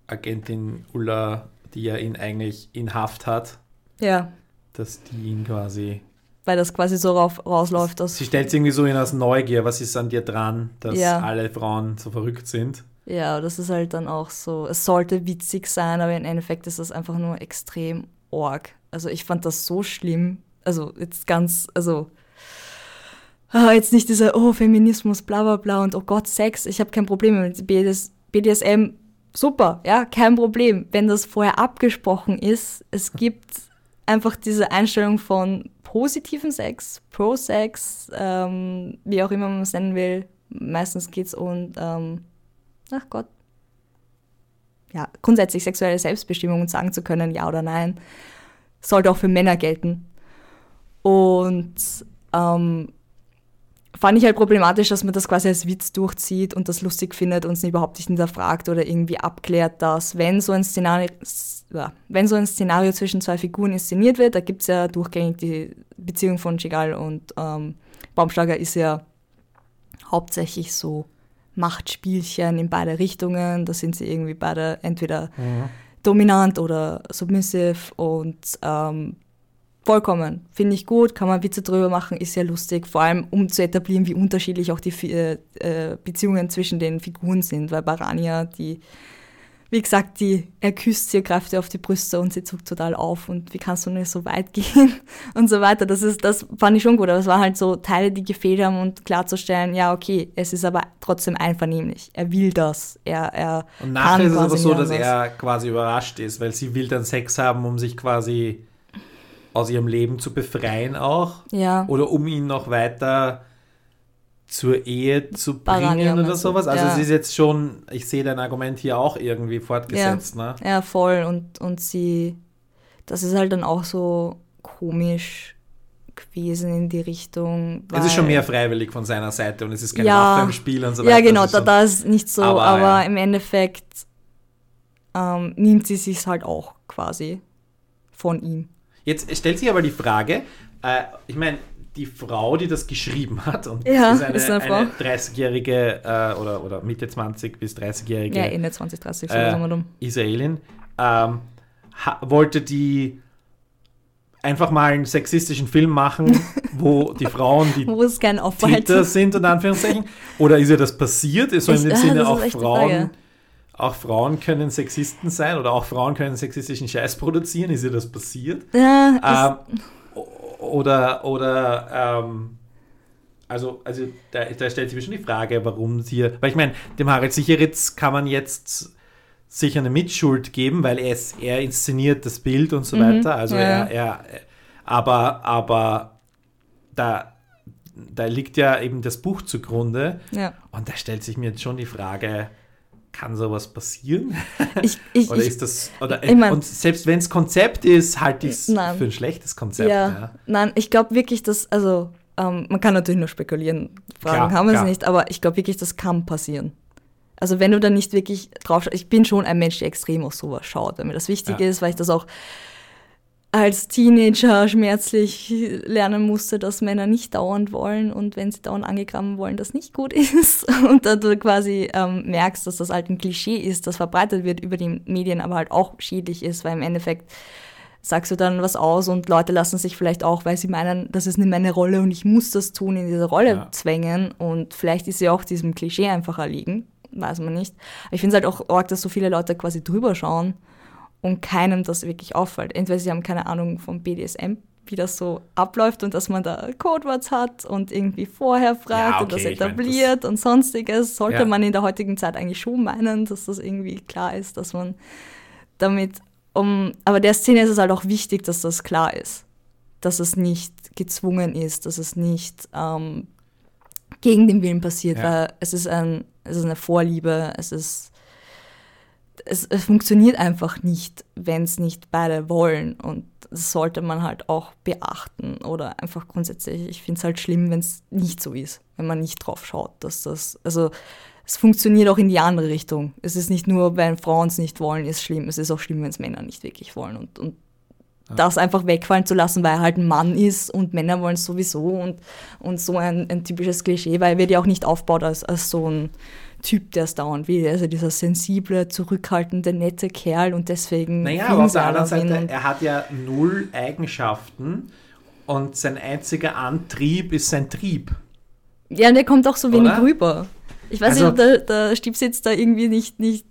Agentin Ulla, die ja ihn eigentlich in Haft hat, Ja, dass die ihn quasi. weil das quasi so rauf, rausläuft, dass. Sie stellt es irgendwie so hin aus Neugier, was ist an dir dran, dass Ja. alle Frauen so verrückt sind. Ja, das ist halt dann auch so. Es sollte witzig sein, aber im Endeffekt ist das einfach nur extrem org. Also ich fand das so schlimm. Also jetzt ganz, also ah, jetzt nicht dieser, oh, Feminismus, bla bla bla und oh Gott, Sex, ich habe kein Problem mit BDS, BDSM. Super, ja, kein Problem. Wenn das vorher abgesprochen ist, es gibt einfach diese Einstellung von positiven Sex, Pro-Sex, ähm, wie auch immer man es nennen will. Meistens geht's um, ähm, ach Gott, ja, grundsätzlich sexuelle Selbstbestimmung und sagen zu können, ja oder nein, sollte auch für Männer gelten. Und ähm, fand ich halt problematisch, dass man das quasi als Witz durchzieht und das lustig findet und es überhaupt nicht hinterfragt oder irgendwie abklärt, dass wenn so ein Szenario, ja, wenn so ein Szenario zwischen zwei Figuren inszeniert wird, da gibt es ja durchgängig die Beziehung von Chagall und ähm, Baumschlager ist ja hauptsächlich so Machtspielchen in beide Richtungen. Da sind sie irgendwie beide entweder dominant oder submissive und ähm, vollkommen. Finde ich gut, kann man Witze drüber machen, ist ja lustig, vor allem um zu etablieren, wie unterschiedlich auch die äh, äh, Beziehungen zwischen den Figuren sind, weil Barania, die, wie gesagt, die, er küsst sie, greift ihr auf die Brüste und sie zuckt total auf und wie kannst du nicht so weit gehen und so weiter. Das ist, das fand ich schon gut, aber es waren halt so Teile, die gefehlt haben und klarzustellen, ja, okay, es ist aber trotzdem einvernehmlich. Er will das. Er, er Und nachher ist es aber so, dass anders. er quasi überrascht ist, weil sie will dann Sex haben, um sich quasi aus ihrem Leben zu befreien auch. Ja. Oder um ihn noch weiter zur Ehe zu bringen oder sowas. Also Ja. es ist jetzt schon, ich sehe dein Argument hier auch irgendwie fortgesetzt. Ne? Ja, voll. Und, und sie, das ist halt dann auch so komisch gewesen in die Richtung. Es ist schon mehr freiwillig von seiner Seite und es ist keine Ja. Waffe im Spiel und so weiter. Ja, genau, da, da ist nicht so, Aber, aber, ja. im Endeffekt ähm, nimmt sie sich halt auch quasi von ihm. Jetzt stellt sich aber die Frage, äh, ich meine, die Frau, die das geschrieben hat, und Ja, ist eine, ist eine eine 30-jährige äh, oder, oder Mitte 20 bis 30-jährige Ja, Ende 2030, so äh. Israelin, ähm, wollte die einfach mal einen sexistischen Film machen, wo die Frauen die Wo es kein Täter sind, unter Anführungszeichen? Oder ist ihr das passiert? So in dem Sinne, ist auch Frauen, Frage. Auch Frauen können Sexisten sein oder auch Frauen können sexistischen Scheiß produzieren. Ist ihr das passiert? Ja, Ähm, oder, oder, ähm, also, also da, da stellt sich mir schon die Frage, warum sie, weil ich meine, dem Harald Sicheritz kann man jetzt sicher eine Mitschuld geben, weil er, ist, er inszeniert das Bild und so weiter. Also Mhm. ja. er, er, aber, aber da, da liegt ja eben das Buch zugrunde ja. und da stellt sich mir jetzt schon die Frage, kann sowas passieren? Ich, ich, Oder ist das, oder, ich mein- und selbst wenn es Konzept ist, halte ich es für ein schlechtes Konzept. ja, Ja. nein, ich glaube wirklich, dass, also, ähm, man kann natürlich nur spekulieren, Fragen Klar, haben wir es nicht, aber ich glaube wirklich, das kann passieren. Also wenn du da nicht wirklich drauf schaust, ich bin schon ein Mensch, der extrem auf sowas schaut, weil mir das wichtig Ja. ist, weil ich das auch als Teenager schmerzlich lernen musste, dass Männer nicht dauernd wollen und wenn sie dauernd angegraben wollen, das nicht gut ist. Und da du quasi ähm, merkst, dass das halt ein Klischee ist, das verbreitet wird über die Medien, aber halt auch schädlich ist, weil im Endeffekt sagst du dann was aus und Leute lassen sich vielleicht auch, weil sie meinen, das ist nicht meine Rolle und ich muss das tun, in diese Rolle Ja. zwängen und vielleicht ist sie auch diesem Klischee einfach erliegen, weiß man nicht. Aber ich finde es halt auch arg, dass so viele Leute quasi drüber schauen und keinem das wirklich auffällt. Entweder sie haben keine Ahnung vom BDSM, wie das so abläuft und dass man da Codewords hat und irgendwie vorher fragt Ja, und das okay, ich mein, etabliert und sonstiges, sollte Ja. man in der heutigen Zeit eigentlich schon meinen, dass das irgendwie klar ist, dass man damit um, aber der Szene ist es halt auch wichtig, dass das klar ist. Dass es nicht gezwungen ist, dass es nicht ähm, gegen den Willen passiert, Ja. weil es ist, ein, es ist eine Vorliebe, es ist es, es funktioniert einfach nicht, wenn es nicht beide wollen. Und das sollte man halt auch beachten. Oder einfach grundsätzlich, ich finde es halt schlimm, wenn es nicht so ist, wenn man nicht drauf schaut, dass das, also es funktioniert auch in die andere Richtung. Es ist nicht nur, wenn Frauen es nicht wollen, ist schlimm. Es ist auch schlimm, wenn es Männer nicht wirklich wollen. Und, und das einfach wegfallen zu lassen, weil er halt ein Mann ist und Männer wollen es sowieso und, und so ein, ein typisches Klischee, weil er wird ja auch nicht aufgebaut als, als so ein Typ, der es dauernd will. Also dieser sensible, zurückhaltende, nette Kerl und deswegen. Naja, aber auf der anderen Seite, er hat ja null Eigenschaften und sein einziger Antrieb ist sein Trieb. Ja, und der kommt auch so wenig Oder? rüber. Ich weiß Also- nicht, ob der, der jetzt da irgendwie nicht, nicht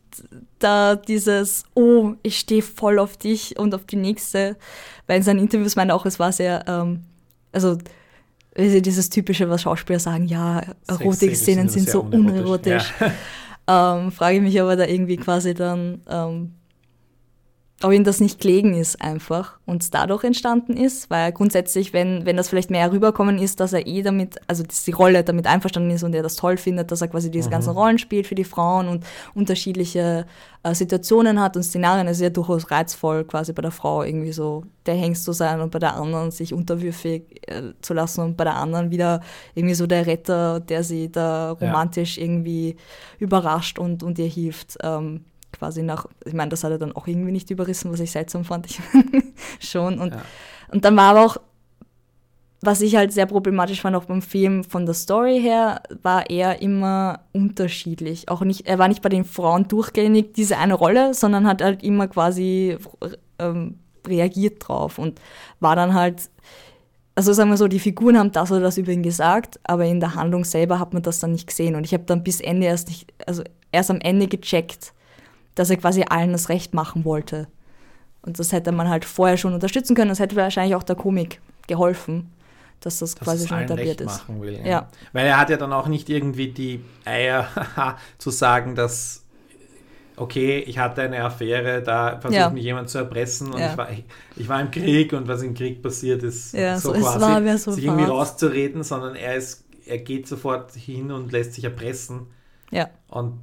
da dieses, oh, ich stehe voll auf dich und auf die nächste. Weil in seinen Interviews meinte er auch, es war sehr, ähm, also also dieses typische, was Schauspieler sagen, ja, Erotik-Szenen sind so unerotisch. unerotisch. Ähm, frage ich mich aber da irgendwie quasi dann, ähm, ob ihm das nicht gelegen ist einfach und es dadurch entstanden ist, weil grundsätzlich, wenn, wenn das vielleicht mehr rüberkommen ist, dass er eh damit, also dass die Rolle damit einverstanden ist und er das toll findet, dass er quasi diese ganzen Rollen spielt für die Frauen und unterschiedliche äh, Situationen hat und Szenarien, das ist ja durchaus reizvoll, quasi bei der Frau irgendwie so der Hengst zu sein und bei der anderen sich unterwürfig äh, zu lassen und bei der anderen wieder irgendwie so der Retter, der sie da Ja. romantisch irgendwie überrascht und, und ihr hilft. Ähm, quasi nach, ich meine, das hat er dann auch irgendwie nicht überrissen, was ich seltsam fand. Ich schon. Und, Ja. und dann war aber auch, was ich halt sehr problematisch fand, auch beim Film von der Story her, war er immer unterschiedlich. Auch nicht, er war nicht bei den Frauen durchgängig diese eine Rolle, sondern hat halt immer quasi ähm, reagiert drauf und war dann halt, also sagen wir so, die Figuren haben das oder das über ihn gesagt, aber in der Handlung selber hat man das dann nicht gesehen. Und ich habe dann bis Ende erst nicht, also erst am Ende gecheckt, dass er quasi allen das Recht machen wollte. Und das hätte man halt vorher schon unterstützen können. Das hätte wahrscheinlich auch der Komik geholfen, dass das dass quasi schon etabliert ist. will. Ja. Weil er hat ja dann auch nicht irgendwie die Eier zu sagen, dass okay, ich hatte eine Affäre, da versucht Ja. mich jemand zu erpressen und Ja. ich, war, ich, ich war im Krieg und was im Krieg passiert ist, Ja, so so, quasi so sich irgendwie rauszureden, sondern er ist, er geht sofort hin und lässt sich erpressen Ja, und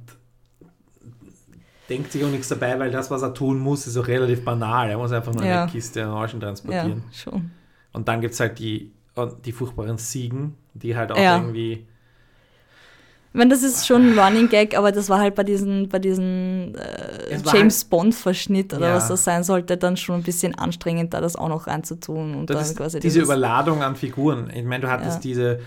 denkt sich auch nichts dabei, weil das, was er tun muss, ist auch relativ banal. Er muss einfach nur Ja. eine Kiste Orangen ja, transportieren. schon. Und dann gibt es halt die, die furchtbaren Siegen, die halt auch Ja. irgendwie. Ich meine, das ist schon ein Running Gag, aber das war halt bei diesen, bei diesen äh, James Bond-Verschnitt oder Ja. was das sein sollte, dann schon ein bisschen anstrengend, da das auch noch reinzutun und Das dann quasi diese Überladung an Figuren. Ich meine, du hattest Ja. diese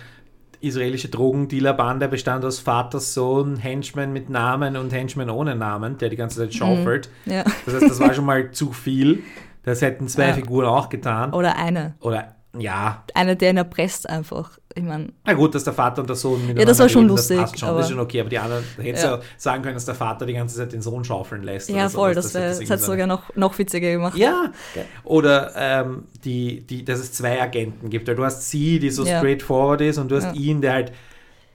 israelische Drogendealerbande, bestand aus Vater, Sohn, Henchman mit Namen und Henchman ohne Namen, der die ganze Zeit schaufelt. Ja. Das heißt, das war schon mal zu viel. Das hätten zwei Ja. Figuren auch getan. Oder eine. Oder, ja, Eine, der ihn erpresst einfach. Ich meine, Na gut, dass der Vater und der Sohn miteinander Ja, das war schon reden, lustig, Das passt schon, aber- das ist schon okay. Aber die anderen, da hättest Ja. ja sagen können, dass der Vater die ganze Zeit den Sohn schaufeln lässt. ja oder so, voll, das, das irgendwie hat so sogar noch, noch witziger gemacht. Ja, oder ähm, die, die, dass es zwei Agenten gibt. Weil du hast sie, die so Ja. straightforward ist, und du hast Ja. ihn, der halt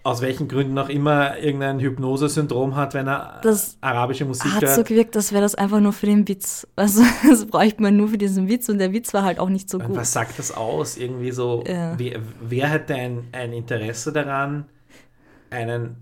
aus welchen Gründen auch immer irgendein Hypnose-Syndrom hat, wenn er Das arabische Musik Hat so hört. gewirkt, als wäre das einfach nur für den Witz. Also, das bräuchte man nur für diesen Witz und der Witz war halt auch nicht so Und gut. was sagt das aus? Irgendwie so, Ja. wer, wer hätte ein, ein Interesse daran, einen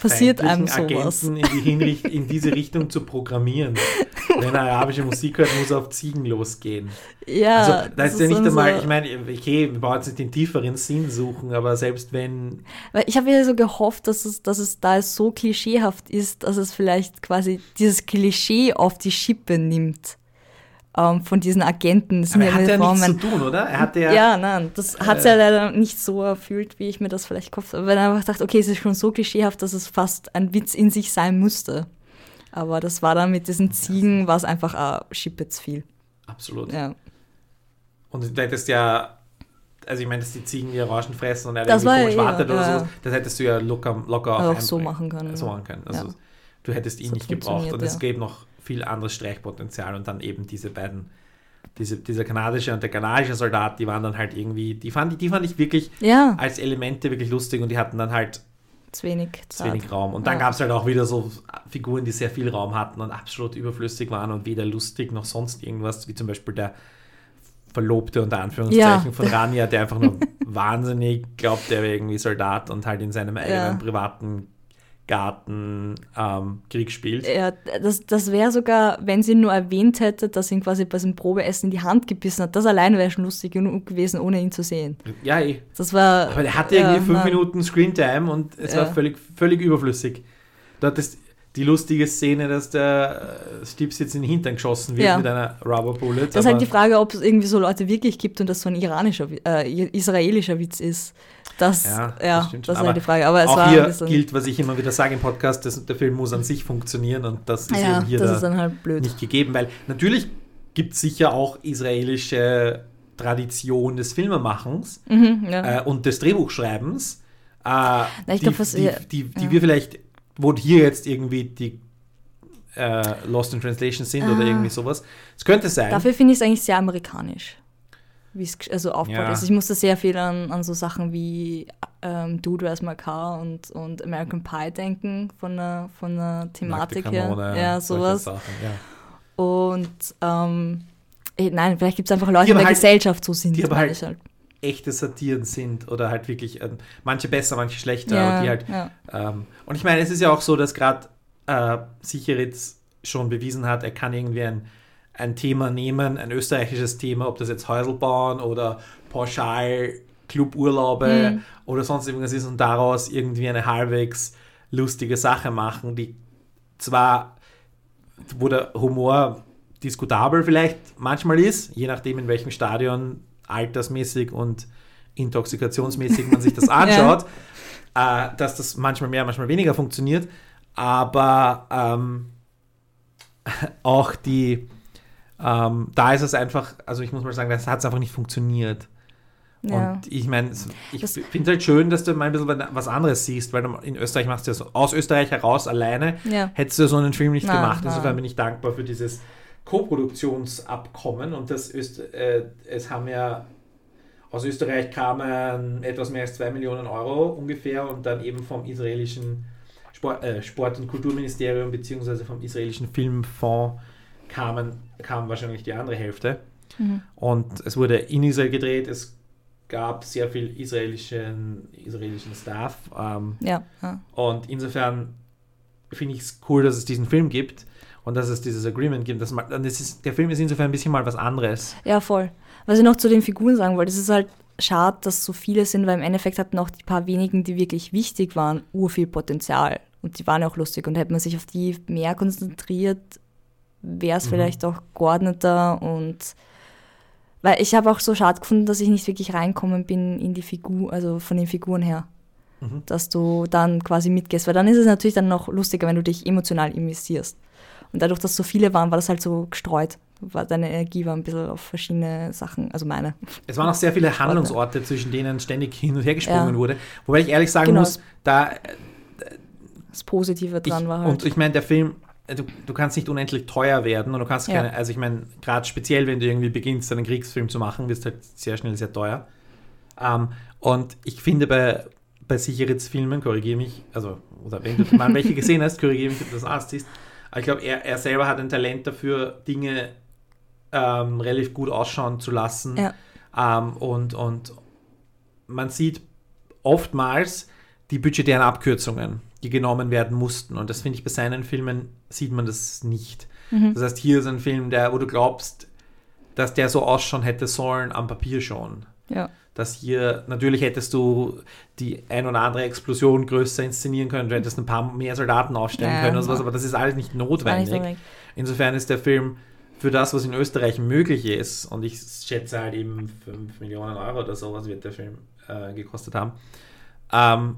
Passiert einem sowas. Agenten in, die Hinricht, in diese Richtung zu programmieren? Wenn er arabische Musik hört, muss er auf Ziegen losgehen. Ja, Also da das ist ja nicht einmal, ich meine, okay, wir brauchen jetzt nicht den tieferen Sinn suchen, aber selbst wenn, Weil ich habe ja so gehofft, dass es, dass es da so klischeehaft ist, dass es vielleicht quasi dieses Klischee auf die Schippe nimmt. Ähm, von diesen Agenten. Das aber er ja hat ja immer nichts zu tun, oder? Er hatte ja, Ja, nein, das hat ja leider nicht so erfüllt, wie ich mir das vielleicht habe. Weil ich einfach dachte, okay, es ist schon so klischeehaft, dass es fast ein Witz in sich sein müsste. Aber das war dann mit diesen Ziegen, war es einfach ein Schippe zu viel. absolut. Ja. Und du hättest ja, also ich meine, dass die Ziegen die Orangen fressen und er Das irgendwie ja komisch wartet oder ja. so, das hättest du ja locker, locker auch, auch so machen können, So ja. machen können. Also Ja. du hättest ihn Das nicht gebraucht und es ja. gäbe noch viel anderes Streichpotenzial und dann eben diese beiden, diese, dieser kanadische und der kanadische Soldat, die waren dann halt irgendwie, die fand, ich- die fand ich wirklich Ja, als Elemente wirklich lustig und die hatten dann halt zu wenig zu wenig Raum. Und dann Ja. gab es halt auch wieder so Figuren, die sehr viel Raum hatten und absolut überflüssig waren und weder lustig noch sonst irgendwas, wie zum Beispiel der Verlobte unter Anführungszeichen Ja. von Rania, der einfach nur wahnsinnig glaubt, der wäre irgendwie Soldat und halt in seinem eigenen privaten Garten ähm, Krieg spielt. Ja, das, das wäre sogar, wenn sie ihn nur erwähnt hätte, dass ihn quasi bei seinem Probeessen in die Hand gebissen hat. Das allein wäre schon lustig genug gewesen, ohne ihn zu sehen. Ja, eh. Das war. Aber der hatte irgendwie ja, fünf nein. Minuten Screentime und es war Ja. völlig, völlig überflüssig. Da hat es die lustige Szene, dass der äh, Stips jetzt in den Hintern geschossen wird Ja. mit einer Rubber Bullet. Das ist halt die Frage, ob es irgendwie so Leute wirklich gibt und das so ein iranischer, äh, israelischer Witz ist. Das, Ja, ja, das das, ist halt die Frage. Aber es auch war hier gilt, was ich immer wieder sage im Podcast, dass der Film muss an sich funktionieren und das ist ja, eben hier das da halt blöd. nicht gegeben, weil natürlich gibt es sicher auch israelische Tradition des Filmemachens Mhm, ja. äh, und des Drehbuchschreibens, äh, ich die, glaub, die, die, die ja. wir vielleicht, wo hier jetzt irgendwie die äh, Lost in Translation sind oder Ah. irgendwie sowas. Es könnte sein. Dafür finde ich es eigentlich sehr amerikanisch, wie es also aufgebaut Ja. ist. Ich musste sehr viel an, an so Sachen wie ähm, Dude, Where's My Car und, und American Pie denken, von der, von der Thematik her. Ja, sowas. Sachen, ja. Und ähm, eh, nein, vielleicht gibt es einfach Leute Die in der halt- Gesellschaft so sind. die aber halt- halt. echte Satiren sind oder halt wirklich ähm, manche besser, manche schlechter, Ja, die halt. Ähm, und ich meine, es ist ja auch so, dass gerade äh, Sicheritz schon bewiesen hat, er kann irgendwie ein, ein Thema nehmen, ein österreichisches Thema, ob das jetzt Häusl bauen oder pauschal Cluburlaube Mhm. oder sonst irgendwas ist und daraus irgendwie eine halbwegs lustige Sache machen, die zwar, wo der Humor diskutabel vielleicht manchmal ist, je nachdem in welchem Stadion altersmäßig und intoxikationsmäßig man sich das anschaut, äh, dass das manchmal mehr, manchmal weniger funktioniert, aber ähm, auch die, ähm, da ist es einfach, also ich muss mal sagen, das hat es einfach nicht funktioniert. Ja. Und ich meine, ich finde es halt schön, dass du mal ein bisschen was anderes siehst, weil du in Österreich machst du ja so, aus Österreich heraus alleine, Ja. hättest du so einen Film nicht Nein, gemacht. nein. Insofern bin ich dankbar für dieses Co-Produktionsabkommen und das Öst, äh, es haben ja aus Österreich kamen etwas mehr als 2 Millionen Euro ungefähr und dann eben vom israelischen Sport, äh, Sport- und Kulturministerium beziehungsweise vom israelischen Filmfonds kamen, kam wahrscheinlich die andere Hälfte. Mhm. Und es wurde in Israel gedreht, es gab sehr viel israelischen, israelischen Staff. Ähm, Ja, ja. und insofern finde ich es cool, dass es diesen Film gibt und dass es dieses Agreement gibt. Dass man, das ist, der Film ist insofern ein bisschen mal was anderes. ja, voll. Was ich noch zu den Figuren sagen wollte, es ist halt schade, dass so viele sind, weil im Endeffekt hatten auch die paar wenigen, die wirklich wichtig waren, urviel Potenzial. Und die waren auch lustig. Und hätte man sich auf die mehr konzentriert, wäre es Mhm. vielleicht auch geordneter und weil ich habe auch so schade gefunden, dass ich nicht wirklich reinkommen bin in die Figur, also von den Figuren her. Mhm. Dass du dann quasi mitgehst. Weil dann ist es natürlich dann noch lustiger, wenn du dich emotional investierst. Und dadurch, dass so viele waren, war das halt so gestreut. War, deine Energie war ein bisschen auf verschiedene Sachen, also meine. Es waren auch sehr viele Handlungsorte, zwischen denen ständig hin und her gesprungen Ja. wurde. Wobei ich ehrlich sagen Genau. muss, da Das Positive dran ich, war halt. Und ich meine, der Film, du, du kannst nicht unendlich teuer werden und du kannst Ja. keine, also ich meine, gerade speziell, wenn du irgendwie beginnst, einen Kriegsfilm zu machen, wirst halt sehr schnell sehr teuer. Ähm, und ich finde bei, bei Sicherheitsfilmen, korrigiere mich, also, oder wenn du mal welche gesehen hast, korrigiere mich, ob du das ernst ist. Aber ich glaube, er, er selber hat ein Talent dafür, Dinge ähm, relativ gut ausschauen zu lassen. Ja. Ähm, und, und man sieht oftmals die budgetären Abkürzungen, die genommen werden mussten. Und das finde ich bei seinen Filmen sieht man das nicht. Mhm. Das heißt, hier ist ein Film, der, wo du glaubst, dass der so ausschauen hätte sollen, am Papier schon. ja. Dass hier, natürlich hättest du die ein oder andere Explosion größer inszenieren können, du hättest ein paar mehr Soldaten aufstellen Ja, können oder sowas, aber das ist alles nicht notwendig. weg. Insofern ist der Film für das, was in Österreich möglich ist, und ich schätze halt eben 5 Millionen Euro oder sowas wird der Film äh, gekostet haben, ähm,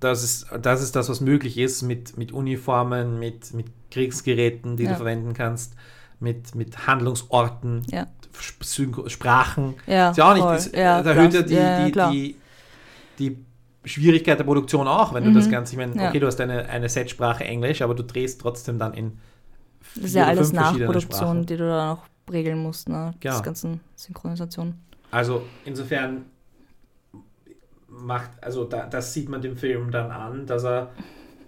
das, ist, das ist das, was möglich ist mit, mit Uniformen, mit, mit Kriegsgeräten, die Ja. du verwenden kannst, mit, mit Handlungsorten, Ja. Sp- Sprachen. Ja, Ist ja auch nicht, das, da erhöht ja die, die, die, die Schwierigkeit der Produktion auch, wenn du das Mhm. Ganze, ich meine, okay, du hast eine, eine Setsprache Englisch, aber du drehst trotzdem dann in Das ist ja alles Nachproduktion, die du da noch regeln musst, ne? Ja. Das ganzen Synchronisation. Also insofern macht, also da, das sieht man dem Film dann an, dass er,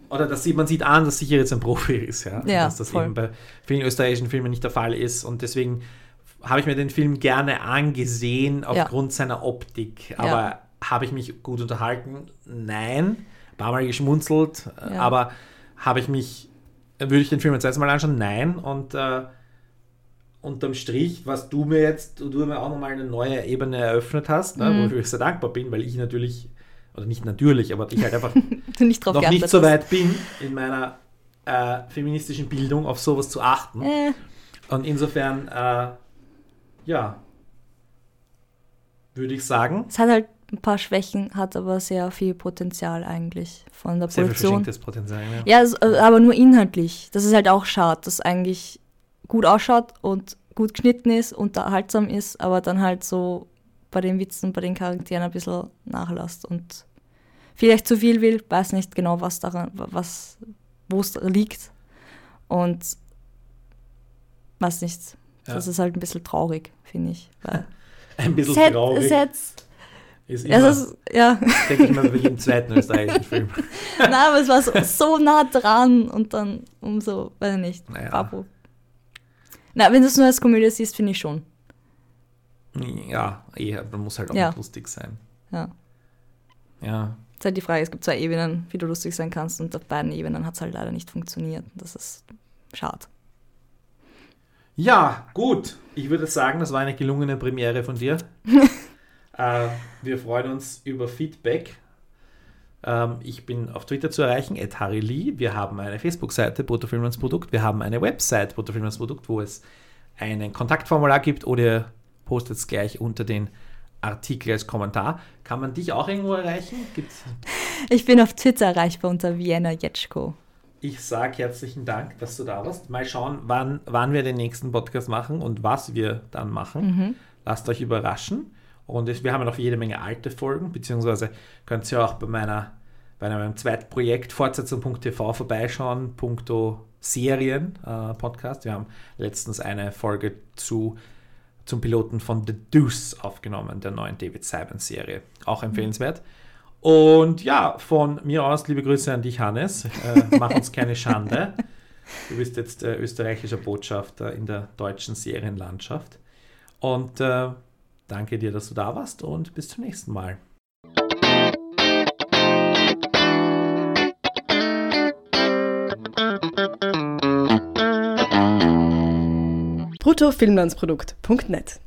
oder das sieht man sieht an, dass sicher jetzt ein Profi ist, ja. Ja, dass das voll. eben bei vielen österreichischen Filmen nicht der Fall ist und deswegen habe ich mir den Film gerne angesehen aufgrund ja. seiner Optik. Aber ja. habe ich mich gut unterhalten? Nein. Ein paar Mal geschmunzelt. Aber habe ich mich, würde ich den Film jetzt erstmal anschauen? Nein. Und äh, unterm Strich, was du mir jetzt, du mir auch nochmal eine neue Ebene eröffnet hast, ne, mhm. wofür ich sehr dankbar bin, weil ich natürlich, oder nicht natürlich, aber ich halt einfach nicht noch nicht so weit bin in meiner äh, feministischen Bildung auf sowas zu achten. Äh. Und insofern, äh, ja, würde ich sagen. Es hat halt ein paar Schwächen, hat aber sehr viel Potenzial eigentlich von der sehr Produktion. Sehr Potenzial, ja. Ja, äh, aber nur inhaltlich. Das ist halt auch schade, dass eigentlich gut ausschaut und gut geschnitten ist, unterhaltsam ist, aber dann halt so bei den Witzen, bei den Charakteren ein bisschen nachlässt und vielleicht zu viel will, weiß nicht genau, was daran, was, wo es liegt. Und weiß nicht. Ja. Das ist halt ein bisschen traurig, finde ich. ein bisschen Set, traurig. Sets, ist immer, es ist, ja. denke ich mal, wie im zweiten österreichischen Film. Nein, aber es war so, so nah dran und dann umso, weiß ich nicht, naja. Papo. Na, wenn du es nur als Komödie siehst, finde ich schon. Ja, eher, man muss halt auch ja. lustig sein. Ja. Ja. Es ist halt die Frage, es gibt zwei Ebenen, wie du lustig sein kannst und auf beiden Ebenen hat es halt leider nicht funktioniert. Das ist schade. Ja, gut. Ich würde sagen, das war eine gelungene Premiere von dir. äh, wir freuen uns über Feedback. Ähm, ich bin auf Twitter zu erreichen, Harry Lee. Wir haben eine Facebook-Seite, Bruttofilmlands Produkt. Wir haben eine Website, Bruttofilmlands Produkt, wo es ein Kontaktformular gibt oder ihr postet es gleich unter den Artikel als Kommentar. Kann man dich auch irgendwo erreichen? Gibt's? Ich bin auf Twitter erreichbar unter Vienna Jetschko. Ich sage herzlichen Dank, dass du da warst. Mal schauen, wann, wann wir den nächsten Podcast machen und was wir dann machen. Mhm. Lasst euch überraschen. Und wir haben ja noch jede Menge alte Folgen, beziehungsweise könnt ihr auch bei meiner bei meinem zweiten Projekt Fortsetzung.tv vorbeischauen, punkto Serien äh, Podcast. Wir haben letztens eine Folge zu, zum Piloten von The Deuce aufgenommen, der neuen David Simon Serie. Auch empfehlenswert. Und ja, von mir aus liebe Grüße an dich, Hannes. Äh, mach uns keine Schande. Du bist jetzt äh, österreichischer Botschafter in der deutschen Serienlandschaft. Und äh, danke dir, dass du da warst und bis zum nächsten Mal. bruttofilmlandsprodukt.net